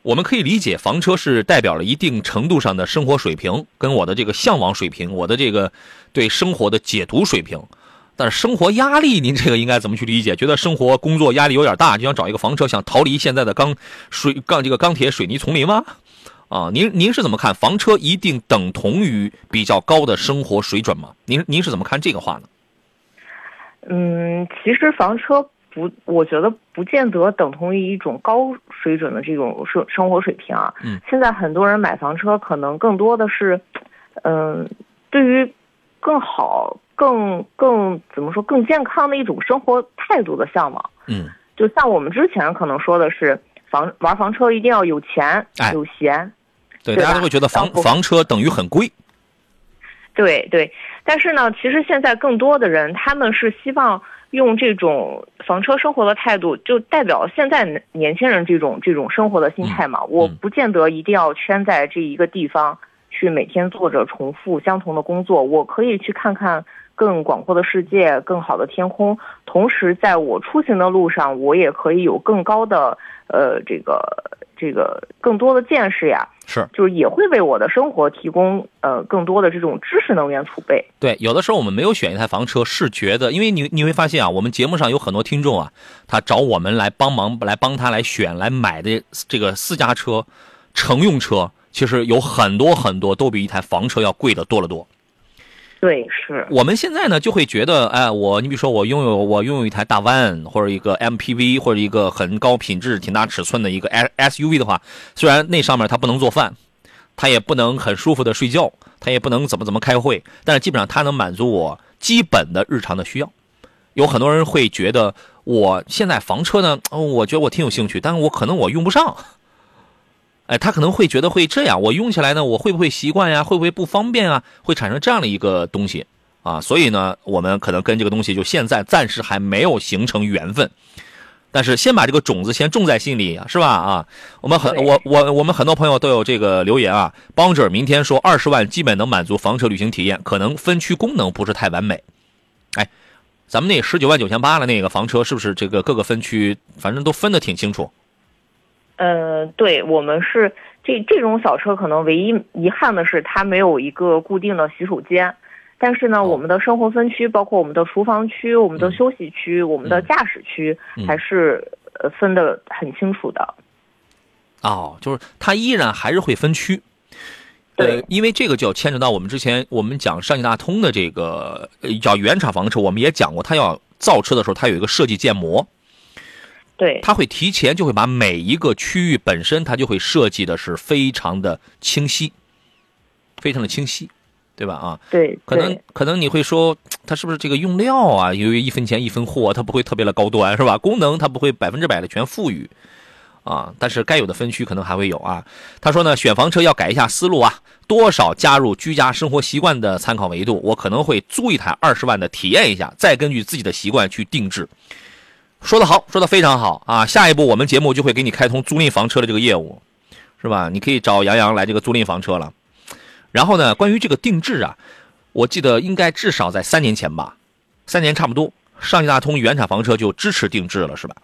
我们可以理解，房车是代表了一定程度上的生活水平，跟我的这个向往水平，我的这个对生活的解读水平。但是生活压力，您这个应该怎么去理解？觉得生活工作压力有点大，就想找一个房车，想逃离现在的钢水钢这个钢铁水泥丛林吗？啊，您您是怎么看？房车一定等同于比较高的生活水准吗？您您是怎么看这个话呢？嗯，其实房车不，我觉得不见得等同于一种高水准的这种生生活水平啊。嗯，现在很多人买房车，可能更多的是，嗯、对于更好、更更怎么说更健康的一种生活态度的向往。嗯，就像我们之前可能说的是房玩房车一定要有钱、哎有闲，对，对大家都会觉得房房车等于很贵。对对，但是呢，其实现在更多的人他们是希望用这种房车生活的态度，就代表现在年轻人这种这种生活的心态嘛。我不见得一定要圈在这一个地方去每天做着重复相同的工作，我可以去看看更广阔的世界、更好的天空，同时在我出行的路上，我也可以有更高的呃这个这个更多的见识呀。是就是也会为我的生活提供呃更多的这种知识能源储备。对，有的时候我们没有选一台房车，是觉得，因为你你会发现啊，我们节目上有很多听众啊，他找我们来帮忙，来帮他来选来买的这个私家车、乘用车，其实有很多很多都比一台房车要贵的多了多。对，是，我们现在呢就会觉得，哎，我你比如说我拥有我拥有一台大 van 或者一个 MPV 或者一个很高品质、挺大尺寸的一个 S SUV 的话，虽然那上面它不能做饭，它也不能很舒服的睡觉，它也不能怎么怎么开会，但是基本上它能满足我基本的日常的需要。有很多人会觉得，我现在房车呢，我觉得我挺有兴趣，但是我可能我用不上。哎，他可能会觉得会这样，我用起来呢，我会不会习惯呀？会不会不方便啊？会产生这样的一个东西啊，所以呢，我们可能跟这个东西就现在暂时还没有形成缘分，但是先把这个种子先种在心里，是吧？啊，我们很我我我们很多朋友都有这个留言啊，帮着明天说二十万基本能满足房车旅行体验，可能分区功能不是太完美。哎，咱们那十九万九千八的那个房车是不是这个各个分区反正都分的挺清楚？呃，对我们是这这种小车，可能唯一遗憾的是它没有一个固定的洗手间。但是呢，哦我们的生活分区，包括我们的厨房区、我们的嗯休息区、我们的嗯驾驶区，嗯还是呃分得很清楚的。哦，就是它依然还是会分区。呃对，因为这个就牵扯到我们之前我们讲上汽大通的这个呃叫原厂房车，我们也讲过，它要造车的时候，它有一个设计建模，对，它会提前就会把每一个区域本身，它就会设计的是非常的清晰，非常的清晰，对吧？啊，对，可能可能你会说，它是不是这个用料啊，由于一分钱一分货，它不会特别的高端，是吧？功能它不会百分之百的全赋予，啊，但是该有的分区可能还会有啊。他说呢，选房车要改一下思路啊，多少加入居家生活习惯的参考维度，我可能会租一台二十万的体验一下，再根据自己的习惯去定制。说得好，说得非常好啊！下一步我们节目就会给你开通租赁房车的这个业务，是吧？你可以找杨洋来这个租赁房车了。然后呢，关于这个定制啊，我记得应该至少在三年前吧，三年差不多，上汽大通原厂房车就支持定制了，是吧？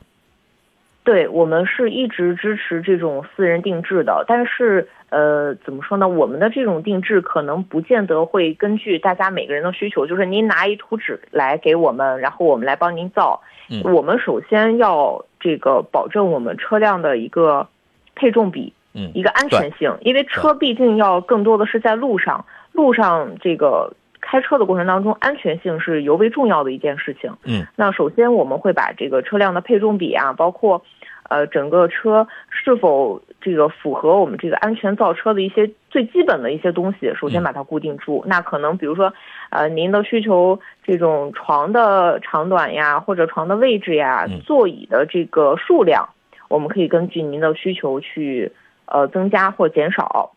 对，我们是一直支持这种私人定制的，但是呃，怎么说呢？我们的这种定制可能不见得会根据大家每个人的需求，就是您拿一图纸来给我们，然后我们来帮您造。嗯我们首先要这个保证我们车辆的一个配重比，嗯一个安全性，因为车毕竟要更多的是在路上，路上这个开车的过程当中，安全性是尤为重要的一件事情。嗯，那首先我们会把这个车辆的配重比啊，包括呃整个车是否这个符合我们这个安全造车的一些最基本的一些东西，首先嗯把它固定住。那可能比如说呃您的需求这种床的长短呀，或者床的位置呀嗯，座椅的这个数量，我们可以根据您的需求去呃增加或减少。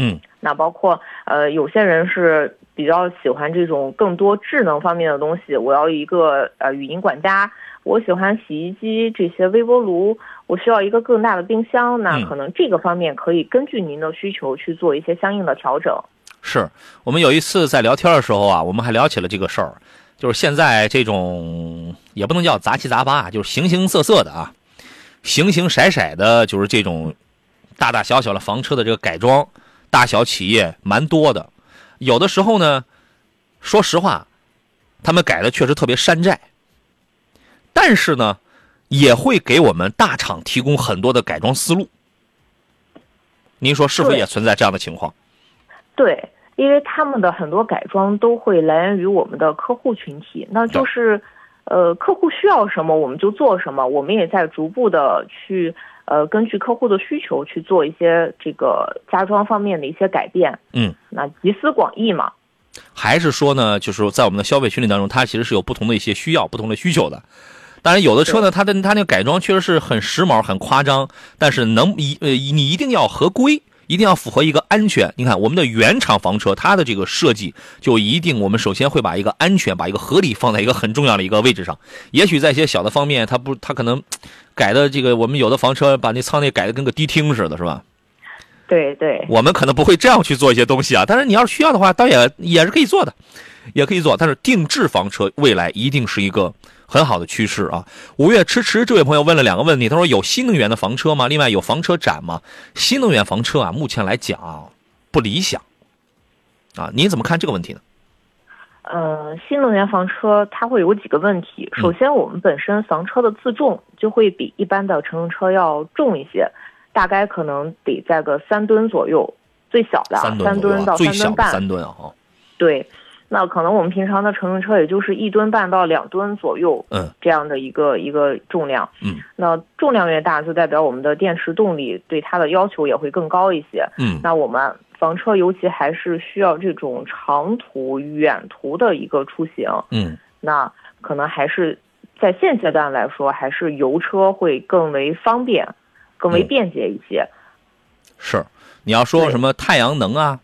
嗯那包括呃，有些人是比较喜欢这种更多智能方面的东西，我要一个呃语音管家，我喜欢洗衣机这些微波炉，我需要一个更大的冰箱，那嗯可能这个方面可以根据您的需求去做一些相应的调整。是我们有一次在聊天的时候啊，我们还聊起了这个事儿，就是现在这种也不能叫杂七杂八，就是形形色色的啊，形形色色的，就是这种大大小小的房车的这个改装，大小企业蛮多的。有的时候呢，说实话，他们改的确实特别山寨，但是呢，也会给我们大厂提供很多的改装思路。您说是不是也存在这样的情况？对，因为他们的很多改装都会来源于我们的客户群体，那就是，呃，客户需要什么我们就做什么，我们也在逐步的去呃根据客户的需求去做一些这个家装方面的一些改变。嗯，那集思广益嘛。还是说呢，就是在我们的消费群体当中，它其实是有不同的一些需要、不同的需求的。当然，有的车呢，它的它那个改装确实是很时髦、很夸张，但是能一呃，你一定要合规，一定要符合一个安全。你看，我们的原厂房车，它的这个设计就一定，我们首先会把一个安全、把一个合理放在一个很重要的一个位置上。也许在一些小的方面，它不，它可能改的这个，我们有的房车把那舱内改的跟个迪厅似的，是吧？对对，我们可能不会这样去做一些东西啊，但是你要是需要的话，倒也也是可以做的，也可以做。但是定制房车未来一定是一个很好的趋势啊。五月迟迟这位朋友问了两个问题，他说有新能源的房车吗？另外有房车展吗？新能源房车啊，目前来讲啊不理想啊，您怎么看这个问题呢？呃，新能源房车它会有几个问题。首先，我们本身房车的自重就会比一般的乘用车要重一些。大概可能得在个三吨左右，最小的三吨到三吨半。三吨啊！对，那可能我们平常的乘用车也就是一吨半到两吨左右，嗯，这样的一个一个重量。嗯，那重量越大，就代表我们的电池动力对它的要求也会更高一些。嗯，那我们房车尤其还是需要这种长途、远途的一个出行。嗯，那可能还是在现阶段来说，还是油车会更为方便。更为便捷一些，是，你要说什么太阳能啊，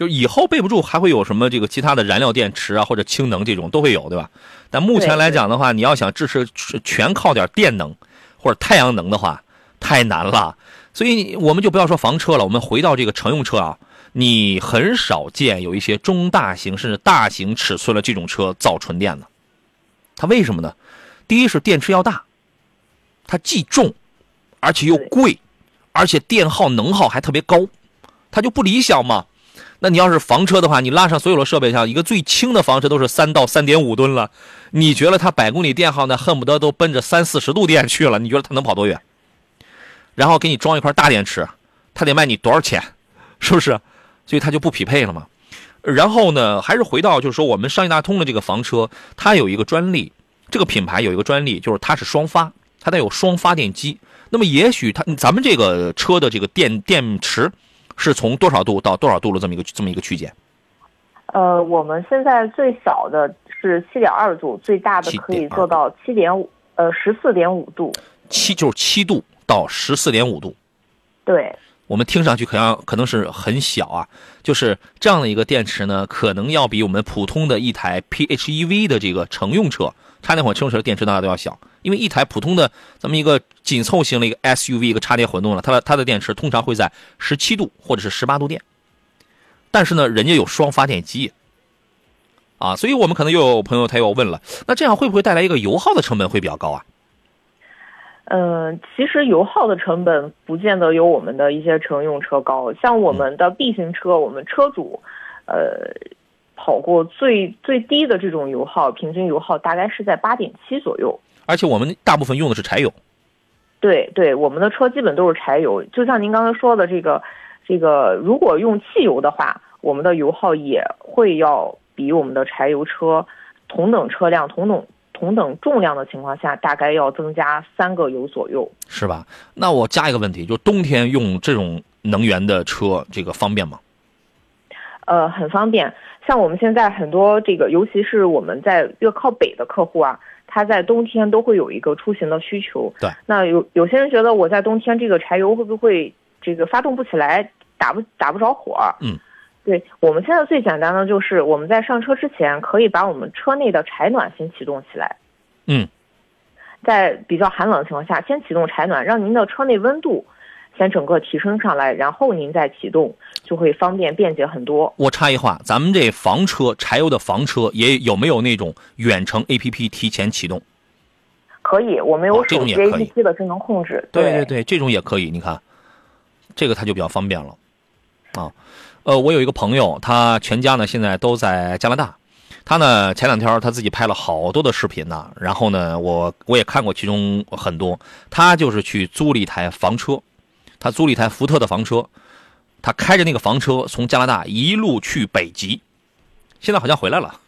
就以后备不住还会有什么这个其他的燃料电池啊或者氢能这种都会有，对吧？但目前来讲的话，你要想支持全靠点电能或者太阳能的话，太难了。所以我们就不要说房车了，我们回到这个乘用车啊，你很少见有一些中大型甚至大型尺寸的这种车造纯电的，它为什么呢？第一是电池要大，它既重。而且又贵，而且电耗能耗还特别高，它就不理想嘛。那你要是房车的话，你拉上所有的设备，像一个最轻的房车都是三到三点五吨了，你觉得它百公里电耗呢，恨不得都奔着三四十度电去了？你觉得它能跑多远？然后给你装一块大电池，它得卖你多少钱？是不是？所以它就不匹配了嘛。然后呢，还是回到就是说，我们上汽大通的这个房车，它有一个专利，这个品牌有一个专利，就是它是双发，它带有双发电机。那么也许它咱们这个车的这个电电池是从多少度到多少度的这么一个这么一个区间？呃，我们现在最小的是七点二度，最大的可以做到七点五呃十四点五度。七就是七度到十四点五度。对。我们听上去可能可能是很小啊，就是这样的一个电池呢，可能要比我们普通的一台 PHEV 的这个乘用车，插电混乘用车的电池大家都要小。因为一台普通的这么一个紧凑型的一个 SUV，一个插电混动呢，它的它的电池通常会在十七度或者是十八度电，但是呢，人家有双发电机，啊，所以我们可能又有朋友他又问了，那这样会不会带来一个油耗的成本会比较高啊？嗯，其实油耗的成本不见得有我们的一些乘用车高，像我们的 B 型车，我们车主，呃。跑过最最低的这种油耗，平均油耗大概是在八点七左右。而且我们大部分用的是柴油。对对，我们的车基本都是柴油。就像您刚才说的这个，这个如果用汽油的话，我们的油耗也会要比我们的柴油车同等车辆、同等同等重量的情况下，大概要增加三个油左右。是吧？那我加一个问题，就冬天用这种能源的车，这个方便吗？呃，很方便。像我们现在很多这个，尤其是我们在越靠北的客户啊，他在冬天都会有一个出行的需求。对。那有有些人觉得我在冬天这个柴油会不会这个发动不起来，打不打不着火？嗯。对我们现在最简单的就是我们在上车之前可以把我们车内的柴暖先启动起来。嗯。在比较寒冷的情况下，先启动柴暖，让您的车内温度。先整个提升上来，然后您再启动，就会方便便捷很多。我插一话，咱们这房车柴油的房车也有没有那种远程 APP 提前启动？可以，我们有手机 APP 的智能控制。对对对，这种也可以。你看，这个它就比较方便了。啊，呃，我有一个朋友，他全家呢现在都在加拿大。他呢前两天他自己拍了好多的视频呢，然后呢我我也看过其中很多。他就是去租了一台房车。他租了一台福特的房车，他开着那个房车从加拿大一路去北极，现在好像回来了。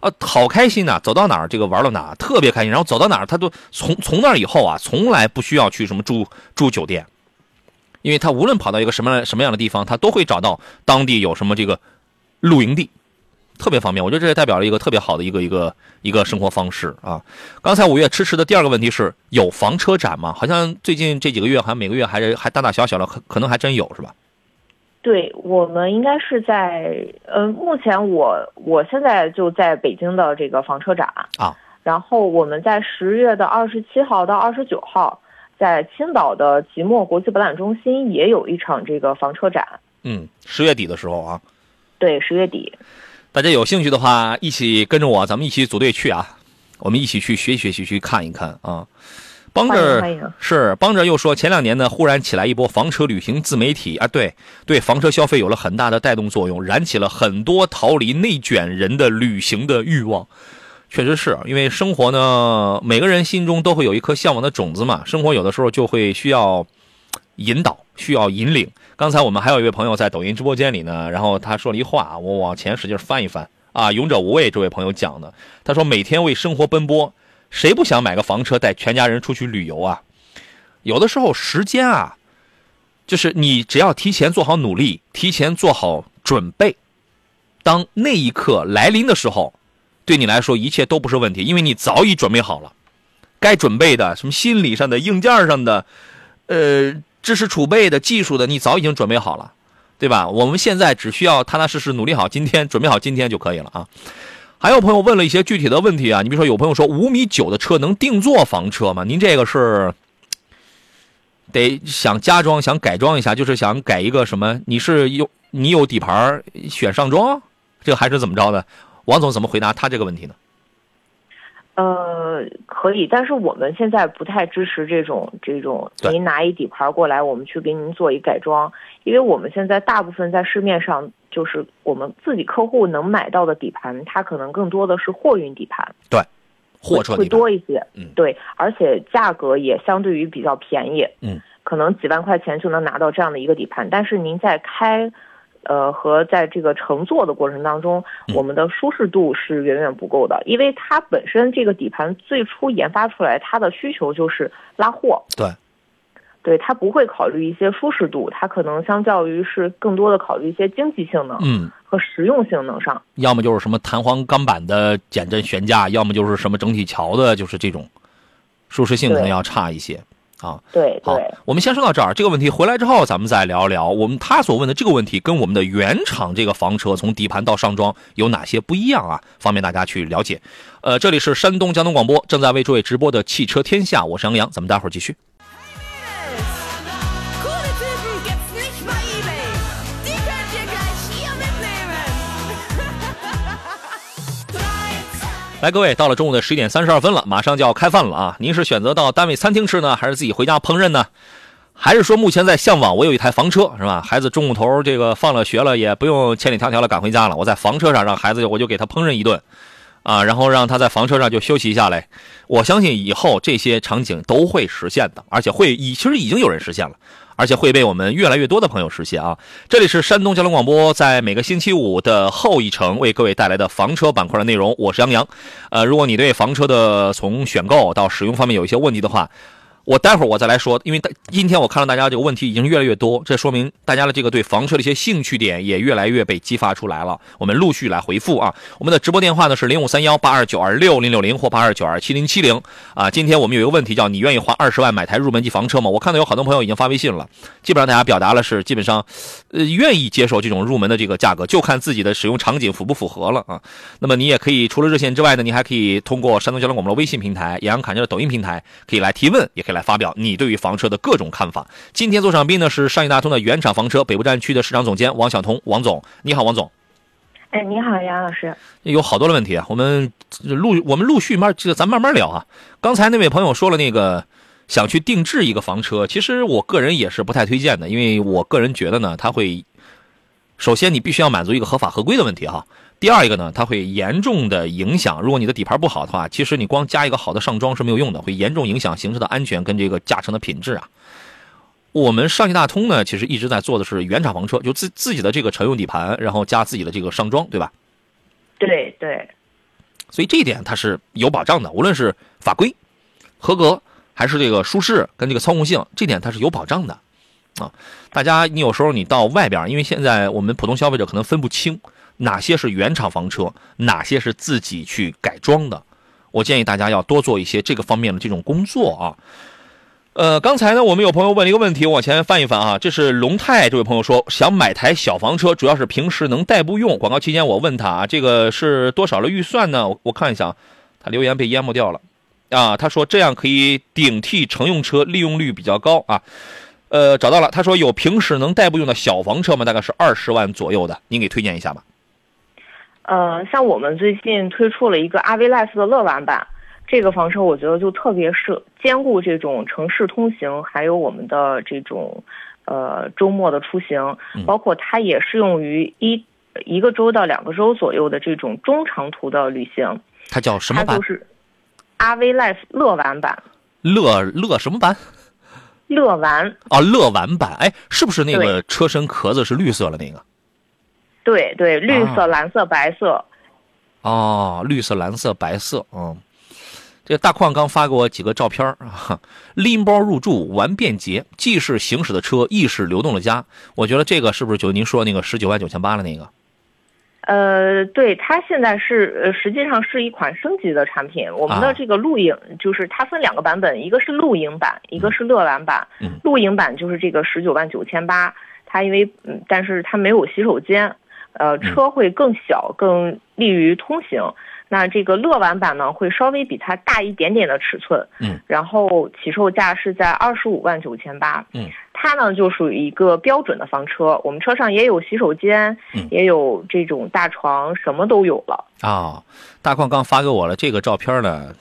啊，好开心呐、走到哪儿这个玩到哪，特别开心。然后走到哪儿，他都从从那以后啊，从来不需要去什么住住酒店，因为他无论跑到一个什么什么样的地方，他都会找到当地有什么这个露营地，特别方便。我觉得这也代表了一个特别好的一个一个一个生活方式啊。刚才五月迟迟的第二个问题是有房车展吗？好像最近这几个月，好像每个月还是还大大小小的，可可能还真有是吧？对我们应该是在呃，目前我我现在就在北京的这个房车展啊，然后我们在十月的二十七号到二十九号，在青岛的即墨国际博览中心也有一场这个房车展。嗯，十月底的时候啊，对，十月底。大家有兴趣的话，一起跟着我，咱们一起组队去啊！我们一起去学习学习，去看一看啊！帮着是帮着又说，前两年呢，忽然起来一波房车旅行自媒体啊，对对，房车消费有了很大的带动作用，燃起了很多逃离内卷人的旅行的欲望。确实是因为生活呢，每个人心中都会有一颗向往的种子嘛，生活有的时候就会需要引导，需要引领。刚才我们还有一位朋友在抖音直播间里呢，然后他说了一话，我往前使劲翻一翻啊，勇者无畏这位朋友讲的，他说每天为生活奔波，谁不想买个房车带全家人出去旅游啊？有的时候时间啊，就是你只要提前做好努力，提前做好准备，当那一刻来临的时候，对你来说一切都不是问题，因为你早已准备好了，该准备的什么心理上的、硬件上的，呃，知识储备的、技术的，你早已经准备好了，对吧？我们现在只需要踏踏实实努力好今天，准备好今天就可以了啊。还有朋友问了一些具体的问题啊，你比如说有朋友说五米九的车能定做房车吗？您这个是得想加装、想改装一下，就是想改一个什么？你是有你有底盘选上装，这个还是怎么着的？王总怎么回答他这个问题呢？呃，可以，但是我们现在不太支持这种这种，您拿一底盘过来，我们去给您做一改装，因为我们现在大部分在市面上，就是我们自己客户能买到的底盘，它可能更多的是货运底盘，对货车会多一些，嗯对，而且价格也相对于比较便宜，嗯，可能几万块钱就能拿到这样的一个底盘，但是您在开。呃，和在这个乘坐的过程当中，嗯我们的舒适度是远远不够的，因为它本身这个底盘最初研发出来，它的需求就是拉货，对，对，它不会考虑一些舒适度，它可能相较于是更多的考虑一些经济性能嗯，和实用性能上。要么就是什么弹簧钢板的减震悬架，要么就是什么整体桥的，就是这种舒适性可能要差一些啊。对好对，，我们先说到这儿。这个问题回来之后，咱们再聊一聊我们他所问的这个问题跟我们的原厂这个房车从底盘到上装有哪些不一样啊？方便大家去了解。呃，这里是山东交通广播正在为诸位直播的汽车天下，我是杨洋，咱们待会儿继续。来，各位，到了中午的十一点三十二分了，马上就要开饭了啊！您是选择到单位餐厅吃呢，还是自己回家烹饪呢？还是说目前在向往我有一台房车是吧？孩子中午头这个放了学了，也不用千里迢迢的赶回家了，我在房车上让孩子我就给他烹饪一顿，啊，然后让他在房车上就休息一下来。我相信以后这些场景都会实现的，而且会已其实已经有人实现了。而且会被我们越来越多的朋友实现啊！这里是山东交通广播，在每个星期五的后一程为各位带来的房车板块的内容，我是杨洋。呃，如果你对房车的从选购到使用方面有一些问题的话，我待会儿我再来说，因为今天我看到大家这个问题已经越来越多，这说明大家的这个对房车的一些兴趣点也越来越被激发出来了。我们陆续来回复啊，我们的直播电话呢是零五三幺八二九二六零六零或八二九二七零七零啊。今天我们有一个问题叫你愿意花二十万买台入门级房车吗？我看到有好多朋友已经发微信了，基本上大家表达了是基本上，呃，愿意接受这种入门的这个价格，就看自己的使用场景符不符合了啊。那么你也可以除了热线之外呢，你还可以通过山东交通广播的微信平台、杨洋侃车的抖音平台，可以来提问，也可以来发表你对于房车的各种看法。今天做场宾呢是上汽大通的原厂房车北部战区的市场总监王晓彤，王总，你好，王总。哎，你好，杨老师。有好多的问题啊，我们陆我们陆续慢，这个咱慢慢聊啊。刚才那位朋友说了那个想去定制一个房车，其实我个人也是不太推荐的，因为我个人觉得呢，它会首先你必须要满足一个合法合规的问题哈。第二一个呢，它会严重的影响，如果你的底盘不好的话，其实你光加一个好的上装是没有用的，会严重影响行车的安全跟这个驾乘的品质啊。我们上汽大通呢，其实一直在做的是原厂房车，就自自己的这个乘用底盘，然后加自己的这个上装，对吧？对对，所以这一点它是有保障的，无论是法规合格还是这个舒适跟这个操控性，这点它是有保障的啊。大家你有时候你到外边，因为现在我们普通消费者可能分不清哪些是原厂房车，哪些是自己去改装的。我建议大家要多做一些这个方面的这种工作啊。呃，刚才呢，我们有朋友问了一个问题，我往前翻一翻啊。这是龙泰这位朋友说，想买台小房车，主要是平时能代步用。广告期间我问他啊，这个是多少的预算呢？我我看一下，他留言被淹没掉了啊。他说这样可以顶替乘用车，利用率比较高啊。呃，找到了，他说有平时能代步用的小房车吗？大概是二十万左右的，您给推荐一下吧。呃，像我们最近推出了一个阿威 Life 的乐玩版，这个房车我觉得就特别适兼顾这种城市通行，还有我们的这种呃周末的出行，包括它也适用于一一个周到两个周左右的这种中长途的旅行。它叫什么版它就？是阿威 Life 乐玩版，乐乐什么版？<laughs> 乐玩，哦，乐玩版。哎，是不是那个车身壳子是绿色的那个？对对，绿色、啊蓝色、白色，哦，绿色、蓝色、白色，嗯，这个大矿刚发给我几个照片儿啊，<laughs> 拎包入住玩便捷，既是行驶的车，亦是流动的家。我觉得这个是不是就您说那个十九万九千八的那个？呃，对，它现在是呃，实际上是一款升级的产品。我们啊的这个露营就是它分两个版本，一个是露营版，一个是乐玩版。嗯露营版就是这个十九万九千八，它因为嗯，但是它没有洗手间，呃，嗯车会更小，更利于通行。那这个乐玩版呢，会稍微比它大一点点的尺寸，嗯，然后起售价是在二十五万九千八，嗯，它呢就属于一个标准的房车，我们车上也有洗手间，嗯也有这种大床，什么都有了。啊、大矿刚发给我了这个照片呢，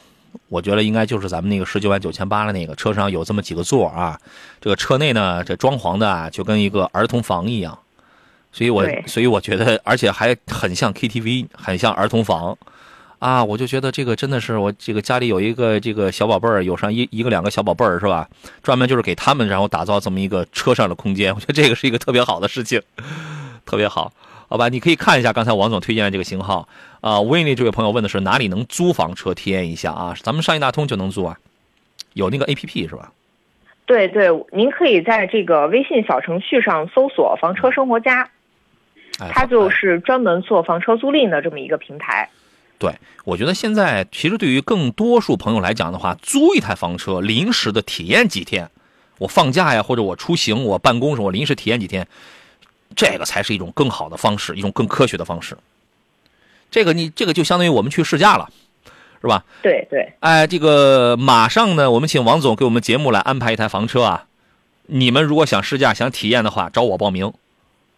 我觉得应该就是咱们那个十九万九千八的那个，车上有这么几个座啊，这个车内呢，这装潢的啊，就跟一个儿童房一样，所以我所以我觉得，而且还很像 KTV，很像儿童房。啊，我就觉得这个真的是我这个家里有一个这个小宝贝儿，有上一一个两个小宝贝儿是吧？专门就是给他们然后打造这么一个车上的空间，<laughs> 我觉得这个是一个特别好的事情，特别好。好吧，你可以看一下刚才王总推荐的这个型号啊。威利这位朋友问的是哪里能租房车体验一下啊？咱们上一大通就能租啊，有那个 A P P 是吧？对对，您可以在这个微信小程序上搜索“房车生活家”，哎，它就是专门做房车租赁的这么一个平台。对，我觉得现在其实对于更多数朋友来讲的话，租一台房车，临时的体验几天，我放假呀，或者我出行，我办公时我临时体验几天，这个才是一种更好的方式，一种更科学的方式。这个你这个就相当于我们去试驾了，是吧？对对，哎，这个马上呢，我们请王总给我们节目来安排一台房车啊。你们如果想试驾、想体验的话，找我报名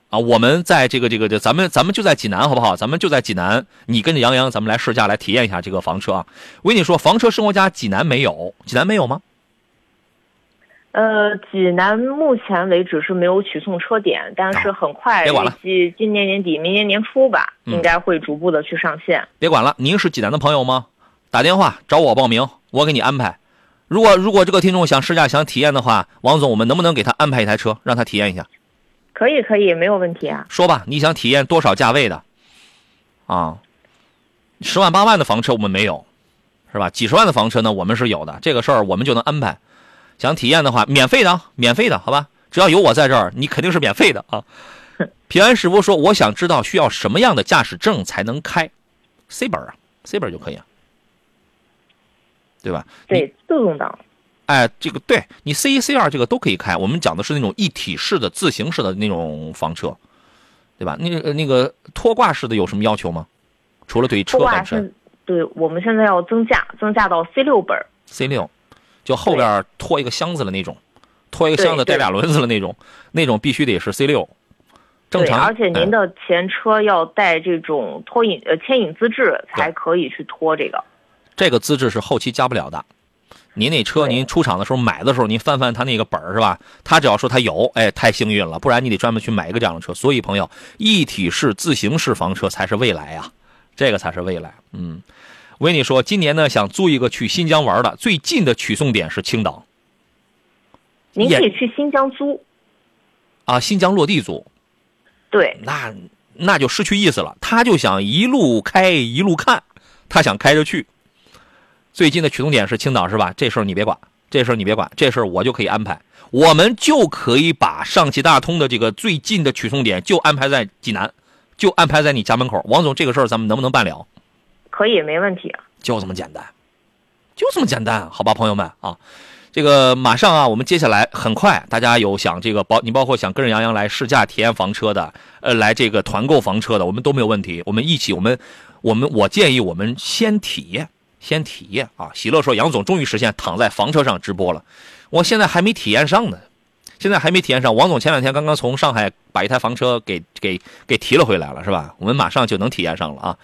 啊。我们在这个这个这，咱们咱们就在济南，好不好？咱们就在济南，你跟着杨洋，咱们来试驾，来体验一下这个房车啊。我跟你说，房车生活家济南没有，济南没有吗？呃，济南目前为止是没有取送车点，但是很快，别管了预计今年年底、明年年初吧，嗯应该会逐步的去上线。别管了，您是济南的朋友吗？打电话找我报名，我给你安排。如果如果这个听众想试驾、想体验的话，王总，我们能不能给他安排一台车，让他体验一下？可以可以，没有问题啊。说吧，你想体验多少价位的？啊，十万八万的房车我们没有，是吧？几十万的房车呢，我们是有的。这个事儿我们就能安排。想体验的话，免费的啊，免费的，好吧？只要有我在这儿，你肯定是免费的啊。<laughs> 平安师傅说，我想知道需要什么样的驾驶证才能开 C 本啊？C 本就可以啊，对吧？对，自动挡。哎，这个对你 C 一 C 二这个都可以开，我们讲的是那种一体式的自行式的那种房车，对吧？那个那个拖挂式的有什么要求吗？除了对车拖挂本身，对我们现在要增驾，增驾到 C 六本。C 六，就后边拖一个箱子的那种，拖一个箱子带俩轮子的那种，那种必须得是 C 六。常，而且您哎的前车要带这种拖引呃牵引资质，才可以去拖这个。这个资质是后期加不了的。您那车，您出厂的时候买的时候，您翻翻他那个本儿是吧？他只要说他有，哎，太幸运了，不然你得专门去买一个这样的车。所以朋友，一体式自行式房车才是未来啊，这个才是未来。嗯，我跟你说，今年呢想租一个去新疆玩的，最近的取送点是青岛您可以去新疆租，啊，新疆落地租，对那那就失去意思了。他就想一路开一路看，他想开着去。最近的取动点是青岛是吧？这事儿你别管，这事儿你别管，这事儿我就可以安排。我们就可以把上汽大通的这个最近的取送点就安排在济南，就安排在你家门口。王总，这个事儿咱们能不能办了？可以，没问题。就这么简单，就这么简单，好吧，朋友们啊，这个马上啊，我们接下来很快，大家有想这个包，你包括想跟着杨洋来试驾体验房车的，呃，来这个团购房车的，我们都没有问题，我们一起，我们我们我建议我们先体验，先体验啊。喜乐说，杨总终于实现躺在房车上直播了，我现在还没体验上呢，现在还没体验上。王总前两天刚刚从上海把一台房车给给给提了回来了，是吧？我们马上就能体验上了啊。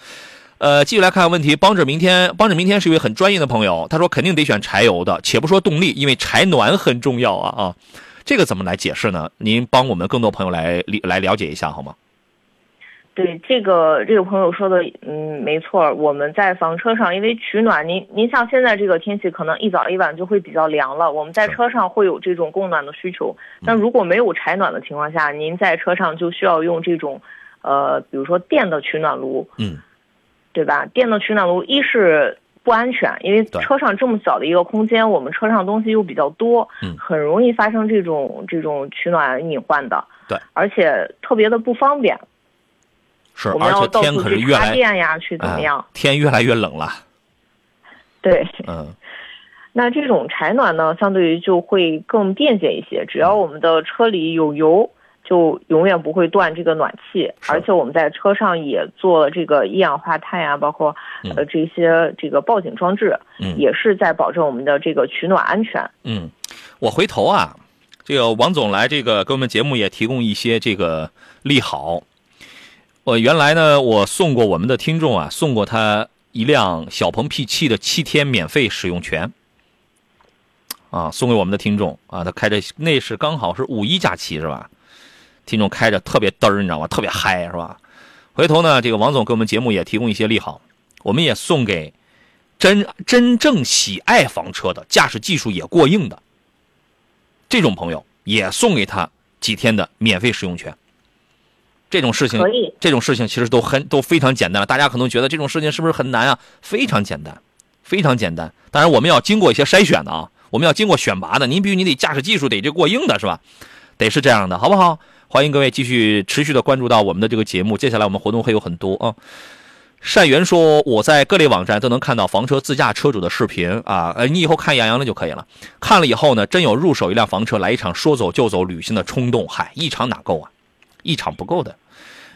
呃，继续来看问题。帮着明天，帮着明天是一位很专业的朋友，他说肯定得选柴油的，且不说动力，因为柴暖很重要啊啊。这个怎么来解释呢？您帮我们更多朋友来来了解一下好吗？对这个这个朋友说的，嗯，没错。我们在房车上，因为取暖，您您像现在这个天气，可能一早一晚就会比较凉了。我们在车上会有这种供暖的需求。那如果没有柴暖的情况下，您在车上就需要用这种，呃，比如说电的取暖炉。嗯。对吧？电的取暖炉一是不安全，因为车上这么小的一个空间，我们车上东西又比较多，嗯，很容易发生这种这种取暖隐患的。对，而且特别的不方便。是，我们要到处去插电呀，去怎么样？天越来越冷了。对，嗯。那这种柴暖呢，相对于就会更便捷一些，只要我们的车里有油。就永远不会断这个暖气，而且我们在车上也做了这个一氧化碳呀，包括呃这些这个报警装置，嗯，也是在保证我们的这个取暖安全。嗯，我回头啊，这个王总来这个给我们节目也提供一些这个利好。我原来呢，我送过我们的听众啊，送过他一辆小鹏 P7 的七天免费使用权。啊，送给我们的听众啊，他开着那是刚好是五一假期是吧？听众开着特别嘚儿，你知道吗？特别嗨，是吧？回头呢，这个王总给我们节目也提供一些利好，我们也送给真真正喜爱房车的、驾驶技术也过硬的这种朋友，也送给他几天的免费使用权。这种事情，这种事情其实都很都非常简单了。大家可能觉得这种事情是不是很难啊？非常简单，非常简单。当然，我们要经过一些筛选的啊，我们要经过选拔的。您比如你得驾驶技术得这过硬的是吧？得是这样的，好不好？欢迎各位继续持续的关注到我们的这个节目，接下来我们活动会有很多啊。善缘说，我在各类网站都能看到房车自驾车主的视频啊，呃，你以后看杨洋的就可以了。看了以后呢，真有入手一辆房车来一场说走就走旅行的冲动，嗨，一场哪够啊？一场不够的。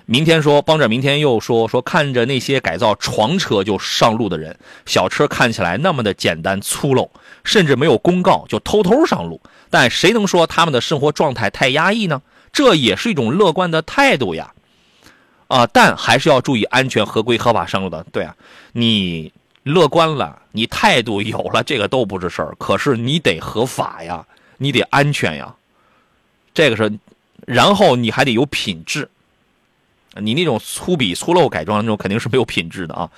明天说，帮着明天又说说，看着那些改造床车就上路的人，小车看起来那么的简单粗陋，甚至没有公告就偷偷上路，但谁能说他们的生活状态太压抑呢？这也是一种乐观的态度呀，啊，但还是要注意安全、合规、合法上路的。对啊，你乐观了，你态度有了，这个都不是事儿。可是你得合法呀，你得安全呀，这个是，然后你还得有品质。你那种粗鄙、粗陋改装那种肯定是没有品质的啊。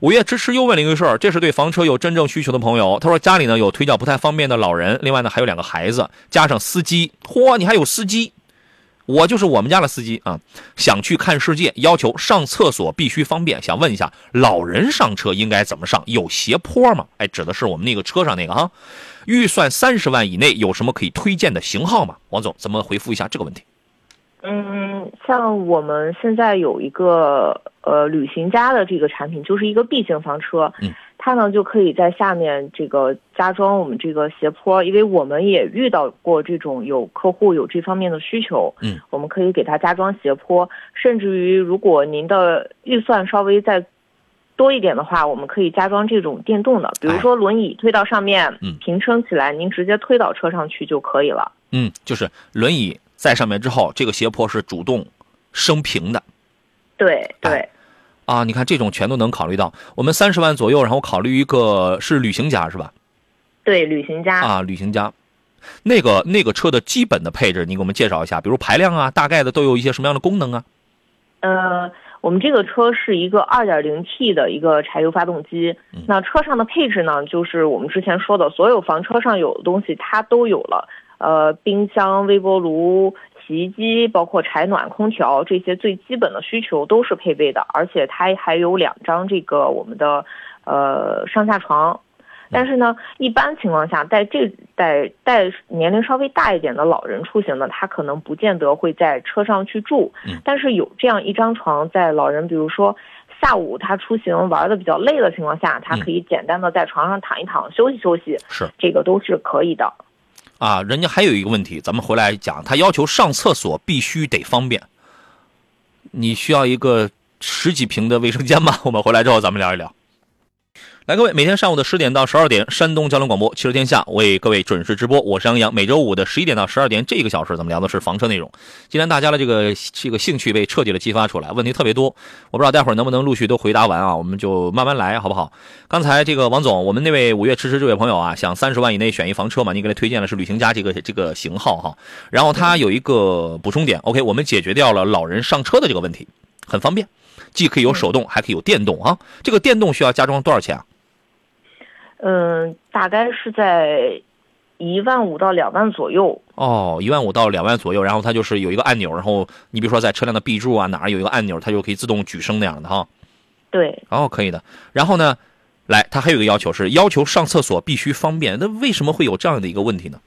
五月支持又问了一个事儿，这是对房车有真正需求的朋友。他说家里呢有腿脚不太方便的老人，另外呢还有两个孩子，加上司机，嚯，你还有司机。我就是我们家的司机啊，想去看世界，要求上厕所必须方便。想问一下，老人上车应该怎么上？有斜坡吗？哎，指的是我们那个车上那个啊。预算三十万以内，有什么可以推荐的型号吗？王总，怎么回复一下这个问题？嗯，像我们现在有一个呃旅行家的这个产品，就是一个 B 型房车。嗯。它呢就可以在下面这个加装我们这个斜坡，因为我们也遇到过这种有客户有这方面的需求，嗯，我们可以给他加装斜坡，甚至于如果您的预算稍微再多一点的话，我们可以加装这种电动的，比如说轮椅推到上面，嗯，平撑起来，您直接推到车上去就可以了。嗯，就是轮椅在上面之后，这个斜坡是主动升平的。对对。啊，你看这种全都能考虑到。我们三十万左右，然后考虑一个是旅行家是吧？对，旅行家啊，旅行家，那个那个车的基本的配置，你给我们介绍一下，比如排量啊，大概的都有一些什么样的功能啊？呃，我们这个车是一个二点零 T 的一个柴油发动机。那车上的配置呢，就是我们之前说的所有房车上有的东西它都有了，呃，冰箱、微波炉。洗衣机、包括柴暖、空调这些最基本的需求都是配备的，而且它还有两张这个我们的呃上下床。但是呢，一般情况下，带这带带年龄稍微大一点的老人出行呢，他可能不见得会在车上去住，但是有这样一张床，在老人比如说下午他出行玩的比较累的情况下，他可以简单的在床上躺一躺，休息休息，是这个都是可以的。啊，人家还有一个问题，咱们回来讲，他要求上厕所必须得方便。你需要一个十几平的卫生间吗？<laughs> 我们回来之后咱们聊一聊。来，各位，每天上午的十点到十二点，山东交通广播汽车天下为各位准时直播。我是杨洋。每周五的十一点到十二点，这个小时咱们聊的是房车内容。今天大家的这个这个兴趣被彻底的激发出来，问题特别多，我不知道待会儿能不能陆续都回答完啊？我们就慢慢来，好不好？刚才这个王总，我们那位五月迟迟这位朋友啊，想三十万以内选一房车嘛？你给他推荐的是旅行家这个这个型号哈。然后他有一个补充点，OK，我们解决掉了老人上车的这个问题，很方便，既可以有手动，还可以有电动啊。这个电动需要加装多少钱啊？嗯，大概是在一万五到两万左右。哦，一万五到两万左右，然后它就是有一个按钮，然后你比如说在车辆的 B 柱啊哪儿有一个按钮，它就可以自动举升那样的哈。对，哦，可以的。然后呢，来，它还有一个要求是要求上厕所必须方便，那为什么会有这样的一个问题呢？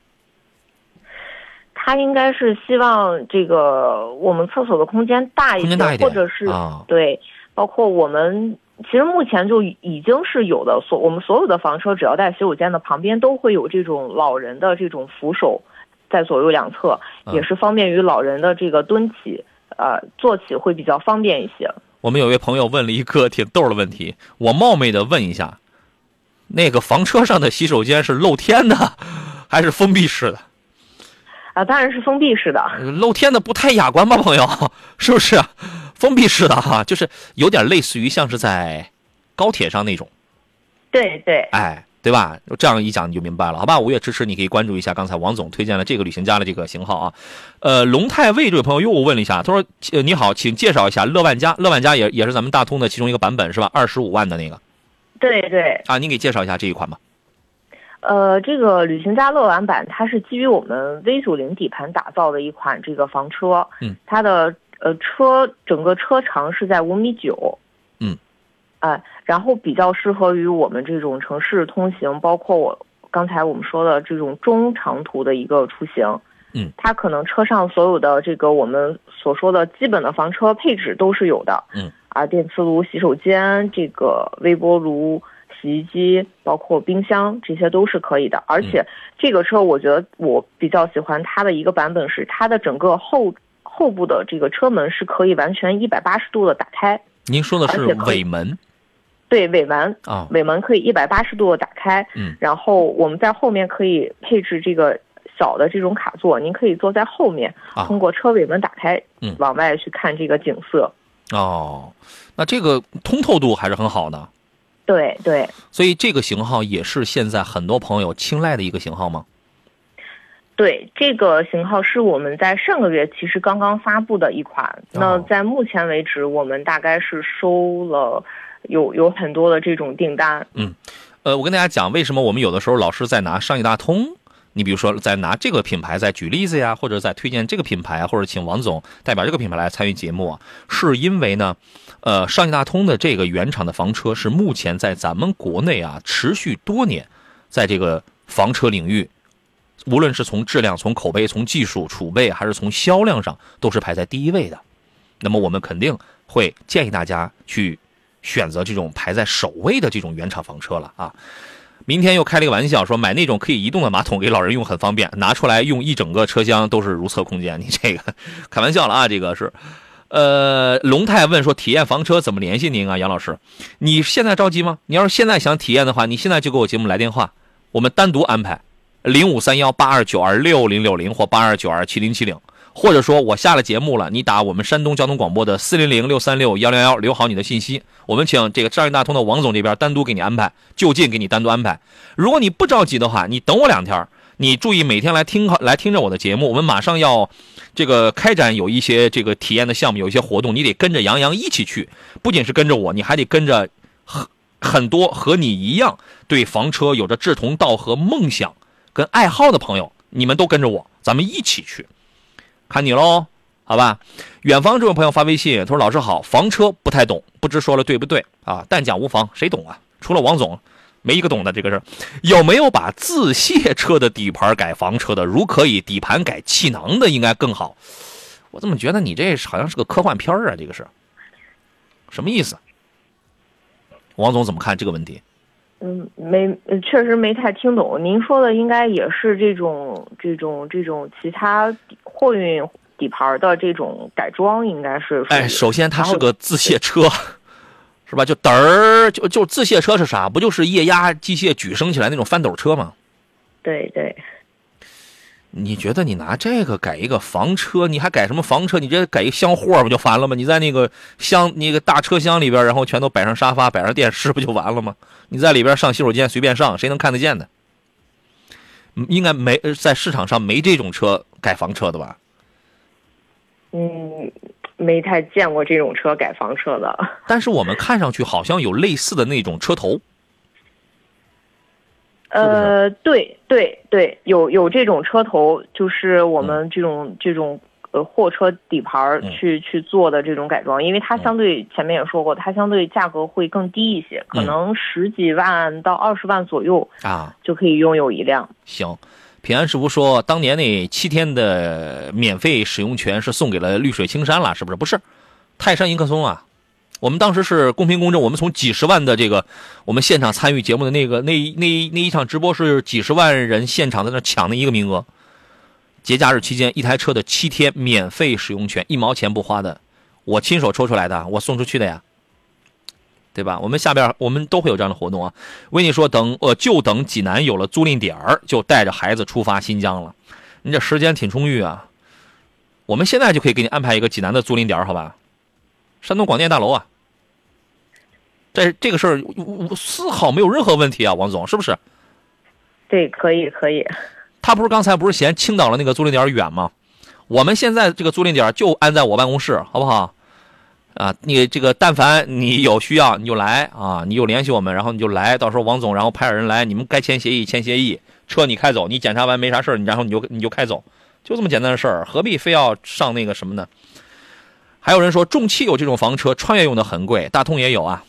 他应该是希望这个我们厕所的空间大一些，空间大一点或者是、啊对，包括我们其实目前就已经是有的，所我们所有的房车只要带洗手间的旁边都会有这种老人的这种扶手，在左右两侧，啊也是方便于老人的这个蹲起，呃，坐起会比较方便一些。我们有位朋友问了一个挺逗的问题，我冒昧的问一下，那个房车上的洗手间是露天的，还是封闭式的？啊，当然是封闭式的。露天的不太雅观吧，朋友，<laughs> 是不是？封闭式的哈，就是有点类似于像是在高铁上那种，对对，哎，对吧？这样一讲你就明白了，好吧？五月支持，你可以关注一下刚才王总推荐的这个旅行家的这个型号啊。呃，龙泰卫这位朋友又问了一下，他说：“呃，你好，请介绍一下乐万家，乐万家也也是咱们大通的其中一个版本是吧？二十五万的那个对对，啊，您给介绍一下这一款吧。呃，这个旅行家乐玩版它是基于我们 V 九零底盘打造的一款这个房车，嗯，它的呃车整个车长是在五米九，嗯，哎、然后比较适合于我们这种城市通行，包括我刚才我们说的这种中长途的一个出行，嗯，它可能车上所有的这个我们所说的基本的房车配置都是有的，嗯，啊，电磁炉、洗手间、这个微波炉。洗衣机，包括冰箱，这些都是可以的。而且这个车，我觉得我比较喜欢它的一个版本是它的整个后后部的这个车门是可以完全一百八十度的打开，您说的是尾门对尾门，啊？尾门可以一百八十度的打开。嗯，然后我们在后面可以配置这个小的这种卡座，您可以坐在后面，啊通过车尾门打开，嗯往外去看这个景色。哦，那这个通透度还是很好的，对对，所以这个型号也是现在很多朋友青睐的一个型号吗？对，这个型号是我们在上个月其实刚刚发布的一款。那哦在目前为止，我们大概是收了有有很多的这种订单。嗯呃，我跟大家讲，为什么我们有的时候老是在拿上汽大通，你比如说在拿这个品牌在举例子呀，或者在推荐这个品牌啊，或者请王总代表这个品牌来参与节目啊，是因为呢，呃，上汽大通的这个原厂的房车是目前在咱们国内啊持续多年，在这个房车领域，无论是从质量、从口碑、从技术储备，还是从销量上，都是排在第一位的。那么我们肯定会建议大家去选择这种排在首位的这种原厂房车了啊。明天又开了一个玩笑，说买那种可以移动的马桶给老人用很方便，拿出来用一整个车厢都是如厕空间。<laughs> 你这个开玩笑了啊，这个是。呃，龙泰问说体验房车怎么联系您啊，杨老师？你现在着急吗？你要是现在想体验的话，你现在就给我节目来电话，我们单独安排零五三幺八二九二六零六零或八二九二七零七零，或者说我下了节目了，你打我们山东交通广播的四零零六三六幺零幺，留好你的信息，我们请这个上汽大通的王总这边单独给你安排，就近给你单独安排。如果你不着急的话，你等我两天，你注意每天来听来听着我的节目，我们马上要这个开展有一些这个体验的项目，有一些活动，你得跟着杨洋一起去，不仅是跟着我，你还得跟着很很多和你一样对房车有着志同道合梦想跟爱好的朋友，你们都跟着我，咱们一起去。看你喽，好吧？远方这位朋友发微信，他说：“老师好，房车不太懂，不知说了对不对啊？但讲无妨，谁懂啊？除了王总，没一个懂的这个事儿。有没有把自卸车的底盘改房车的？如可以，底盘改气囊的应该更好。我怎么觉得你这好像是个科幻片啊？这个是什么意思？王总怎么看这个问题？嗯，没，呃确实没太听懂。您说的应该也是这种这种这种其他货运底盘的这种改装，应该是。哎，首先它是个自卸车，<laughs> 是吧？就嘚儿，就就自卸车是啥？不就是液压机械举升起来那种翻斗车吗？对对，你觉得你拿这个改一个房车，你还改什么房车？你这改一箱货不就完了吗？你在那个箱那个大车厢里边，然后全都摆上沙发，摆上电视，不就完了吗？你在里边上洗手间随便上，谁能看得见呢？嗯应该没呃在市场上没这种车改房车的吧？嗯，没太见过这种车改房车的。<laughs> 但是我们看上去好像有类似的那种车头，是是呃，对对对，有有这种车头，就是我们这种、这种呃货车底盘去、去做的这种改装，因为它相对、前面也说过，它相对价格会更低一些，可嗯能十几万到二十万左右啊，就可以拥有一辆。行，平安师傅说，当年那七天的免费使用权是送给了绿水青山了，是不是？不是，泰山迎客松啊。我们当时是公平公正，我们从几十万的这个我们现场参与节目的那个那那那一场直播是几十万人现场在那抢的一个名额。节假日期间，一台车的七天免费使用权，一毛钱不花的，我亲手抽出来的，我送出去的呀，对吧？我们下边我们都会有这样的活动啊。我跟你说等呃就等济南有了租赁点儿，就带着孩子出发新疆了。你这时间挺充裕啊，我们现在就可以给你安排一个济南的租赁点儿，好吧？山东广电大楼啊，这这个事儿丝毫没有任何问题啊，王总是不是？对，可以可以。他不是刚才不是嫌青岛的那个租赁点远吗？我们现在这个租赁点就安在我办公室，好不好？啊，你这个但凡你有需要你就来啊，你就联系我们，然后你就来，到时候王总然后派人来，你们该签协议签协议，车你开走，你检查完没啥事，你然后你就你就开走，就这么简单的事儿，何必非要上那个什么呢？还有人说重汽有这种房车，穿越用的很贵，大通也有啊，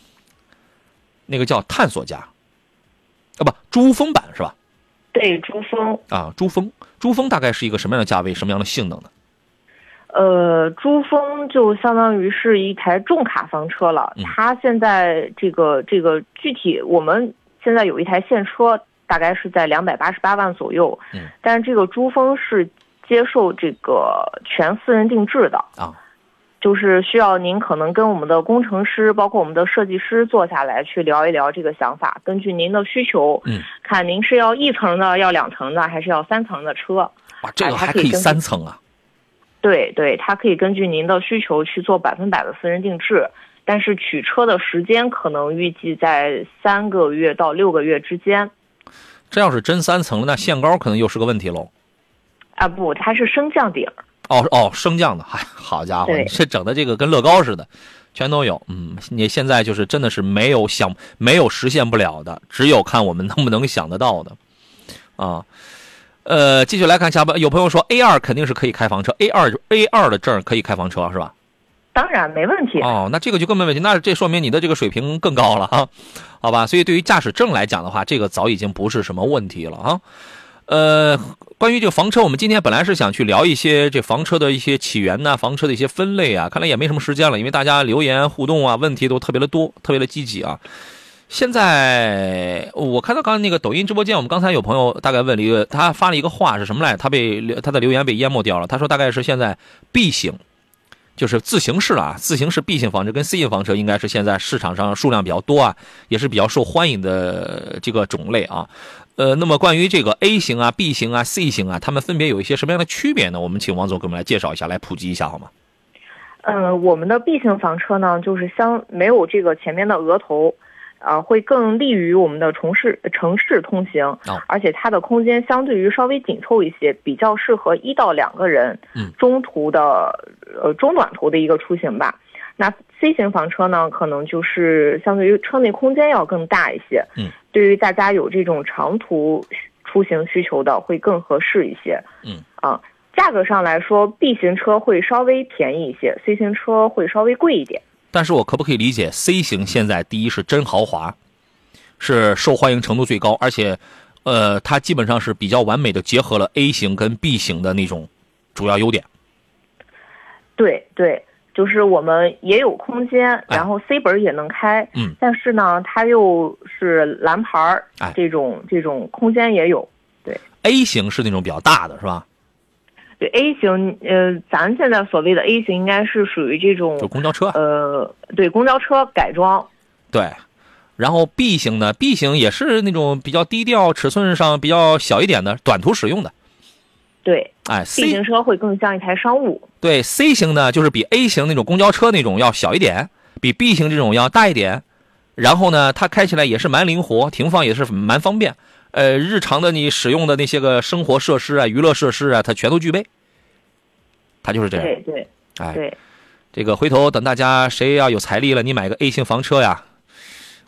那个叫探索家，啊不，珠峰版是吧？对，珠峰，啊，珠峰，珠峰大概是一个什么样的价位，什么样的性能呢？呃，珠峰就相当于是一台重卡房车了。嗯它现在这个这个具体，我们现在有一台现车，大概是在两百八十八万左右。嗯，但是这个珠峰是接受这个全私人定制的啊，就是需要您可能跟我们的工程师，包括我们的设计师坐下来去聊一聊这个想法，根据您的需求，嗯，看您是要一层的，要两层的，还是要三层的车。哇，这个还可以三层啊！对对，它可以根据您的需求去做百分百的私人定制，但是取车的时间可能预计在三个月到六个月之间。这要是真三层了，那限高可能又是个问题喽。啊不，它是升降顶。哦哦，升降的，嗨，好家伙，这整的这个跟乐高似的，全都有。嗯，你现在就是真的是没有想没有实现不了的，只有看我们能不能想得到的啊。呃，继续来看下边，有朋友说 A 二肯定是可以开房车，A 二 A 二的证可以开房车是吧？当然没问题。哦，那这个就更没问题，那这说明你的这个水平更高了哈，好吧？所以对于驾驶证来讲的话，这个早已经不是什么问题了啊。呃，关于这个房车，我们今天本来是想去聊一些这房车的一些起源呐、房车的一些分类啊，看来也没什么时间了，因为大家留言互动啊，问题都特别的多，特别的积极啊。现在我看到刚才那个抖音直播间，我们刚才有朋友大概问了一个，他发了一个话是什么来？他被他的留言被淹没掉了。他说大概是现在 B 型，就是自行式了啊，自行式 B 型房车跟 C 型房车应该是现在市场上数量比较多啊，也是比较受欢迎的这个种类啊。呃，那么关于这个 A 型啊、B 型啊、C 型啊，它们分别有一些什么样的区别呢？我们请王总给我们来介绍一下，来普及一下好吗？呃，我们的 B 型房车呢，就是相没有这个前面的额头，啊、会更利于我们的城市城市通行，哦而且它的空间相对于稍微紧凑一些，比较适合一到两个人，嗯中途的呃中短途的一个出行吧。那 C 型房车呢，可能就是相对于车内空间要更大一些，嗯，对于大家有这种长途出行需求的会更合适一些，嗯啊。价格上来说，B 型车会稍微便宜一些，C 型车会稍微贵一点。但是我可不可以理解，C 型现在第一是真豪华，是受欢迎程度最高，而且，呃，它基本上是比较完美的结合了 A 型跟 B 型的那种主要优点。对对，就是我们也有空间，哎然后 C 本儿也能开，嗯，但是呢，它又是蓝牌儿哎，这种这种空间也有。对 A 型是那种比较大的，是吧？对 A 型，呃，咱现在所谓的 A 型应该是属于这种就公交车。呃，对公交车改装。对，然后 B 型呢，B 型也是那种比较低调，尺寸上比较小一点的，短途使用的。对哎 B，C 型车会更像一台商务。对 C 型呢，就是比 A 型那种公交车那种要小一点，比 B 型这种要大一点。然后呢，它开起来也是蛮灵活，停放也是蛮方便。呃，日常的你使用的那些个生活设施啊、娱乐设施啊，它全都具备。它就是这样。对对哎，对，这个回头等大家谁要有财力了，你买个 A 型房车呀，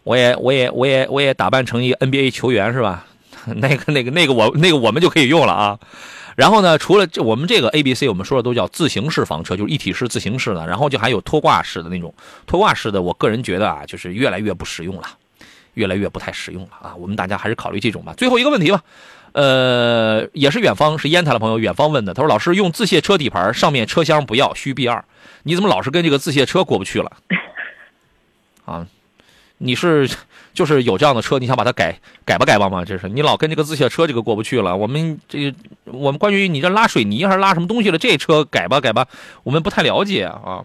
我也我也我也我也打扮成一个 NBA 球员是吧？<laughs> 那个那个那个我那个我们就可以用了啊。然后呢，除了这我们这个 A、B、C，我们说的都叫自行式房车，就是一体式、自行式的。然后就还有拖挂式的那种，拖挂式的，我个人觉得啊，就是越来越不实用了，越来越不太实用了啊。我们大家还是考虑这种吧。最后一个问题吧，呃，也是远方，是烟台的朋友远方问的，他说：“老师用自卸车底盘，上面车厢不要，需 B 二，你怎么老是跟这个自卸车过不去了？啊，你是就是有这样的车，你想把它改改吧改吧嘛？这是你老跟这个自卸车这个过不去了。我们这我们关于你这拉水泥还是拉什么东西了，这车改吧改吧，我们不太了解啊。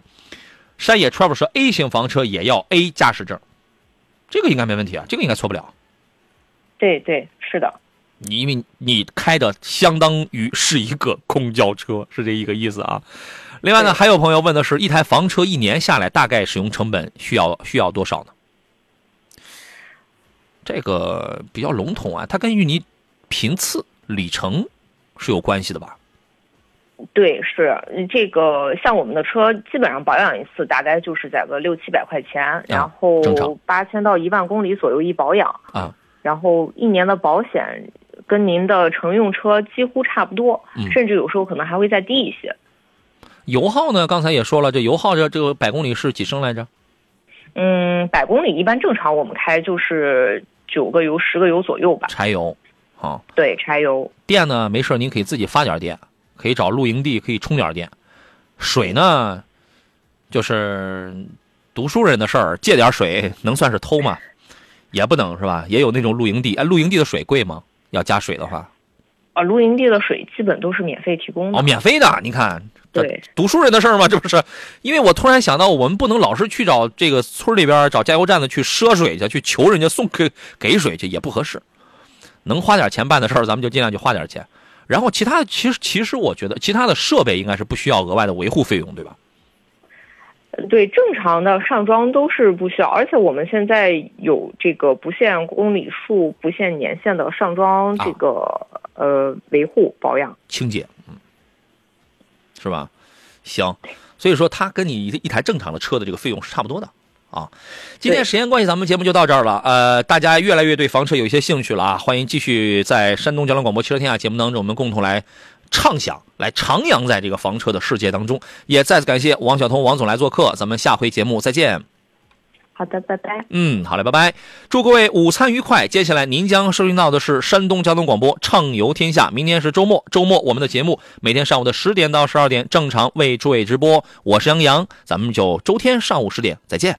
山野 travel 说 A 型房车也要 A 驾驶证，这个应该没问题啊，这个应该错不了。对对，是的。你因为你开的相当于是一个公交车，是这一个意思啊。另外呢，还有朋友问的是一台房车一年下来大概使用成本需要需要多少呢？这个比较笼统啊，它跟芋泥频次里程是有关系的吧？对，是这个，像我们的车，基本上保养一次大概就是在个六七百块钱，然后八千到一万公里左右一保养啊，然后一年的保险跟您的乘用车几乎差不多，嗯甚至有时候可能还会再低一些。油耗呢？刚才也说了，这油耗这这个百公里是几升来着？嗯，百公里一般正常我们开就是九个油、十个油左右吧。柴油，啊，对，柴油。电呢，没事儿您可以自己发点电，可以找露营地可以充点电。水呢，就是读书人的事儿，借点水能算是偷吗？也不能是吧？也有那种露营地，哎，露营地的水贵吗？要加水的话，啊，露营地的水基本都是免费提供的。哦，免费的，你看，这对读书人的事儿嘛？这不是？因为我突然想到，我们不能老是去找这个村里边找加油站的去赊水去，去求人家送给给水去，也不合适。能花点钱办的事儿，咱们就尽量去花点钱。然后其他的，其实其实我觉得其他的设备应该是不需要额外的维护费用，对吧？对，正常的上装都是不需要，而且我们现在有这个不限公里数、不限年限的上装这个、呃维护保养。清洁，嗯，是吧？行，所以说它跟你一一台正常的车的这个费用是差不多的啊。今天时间关系，咱们节目就到这儿了。呃，大家越来越对房车有一些兴趣了啊，欢迎继续在山东交通广播汽车天下节目当中，我们共同来畅想，来徜徉在这个房车的世界当中。也再次感谢王晓彤王总来做客，咱们下回节目再见。好的，拜拜。嗯，好嘞，拜拜！祝各位午餐愉快。接下来您将收听到的是山东交通广播《畅游天下》。明天是周末，周末我们的节目每天上午的十点到十二点正常为诸位直播。我是杨洋，咱们就周天上午十点再见。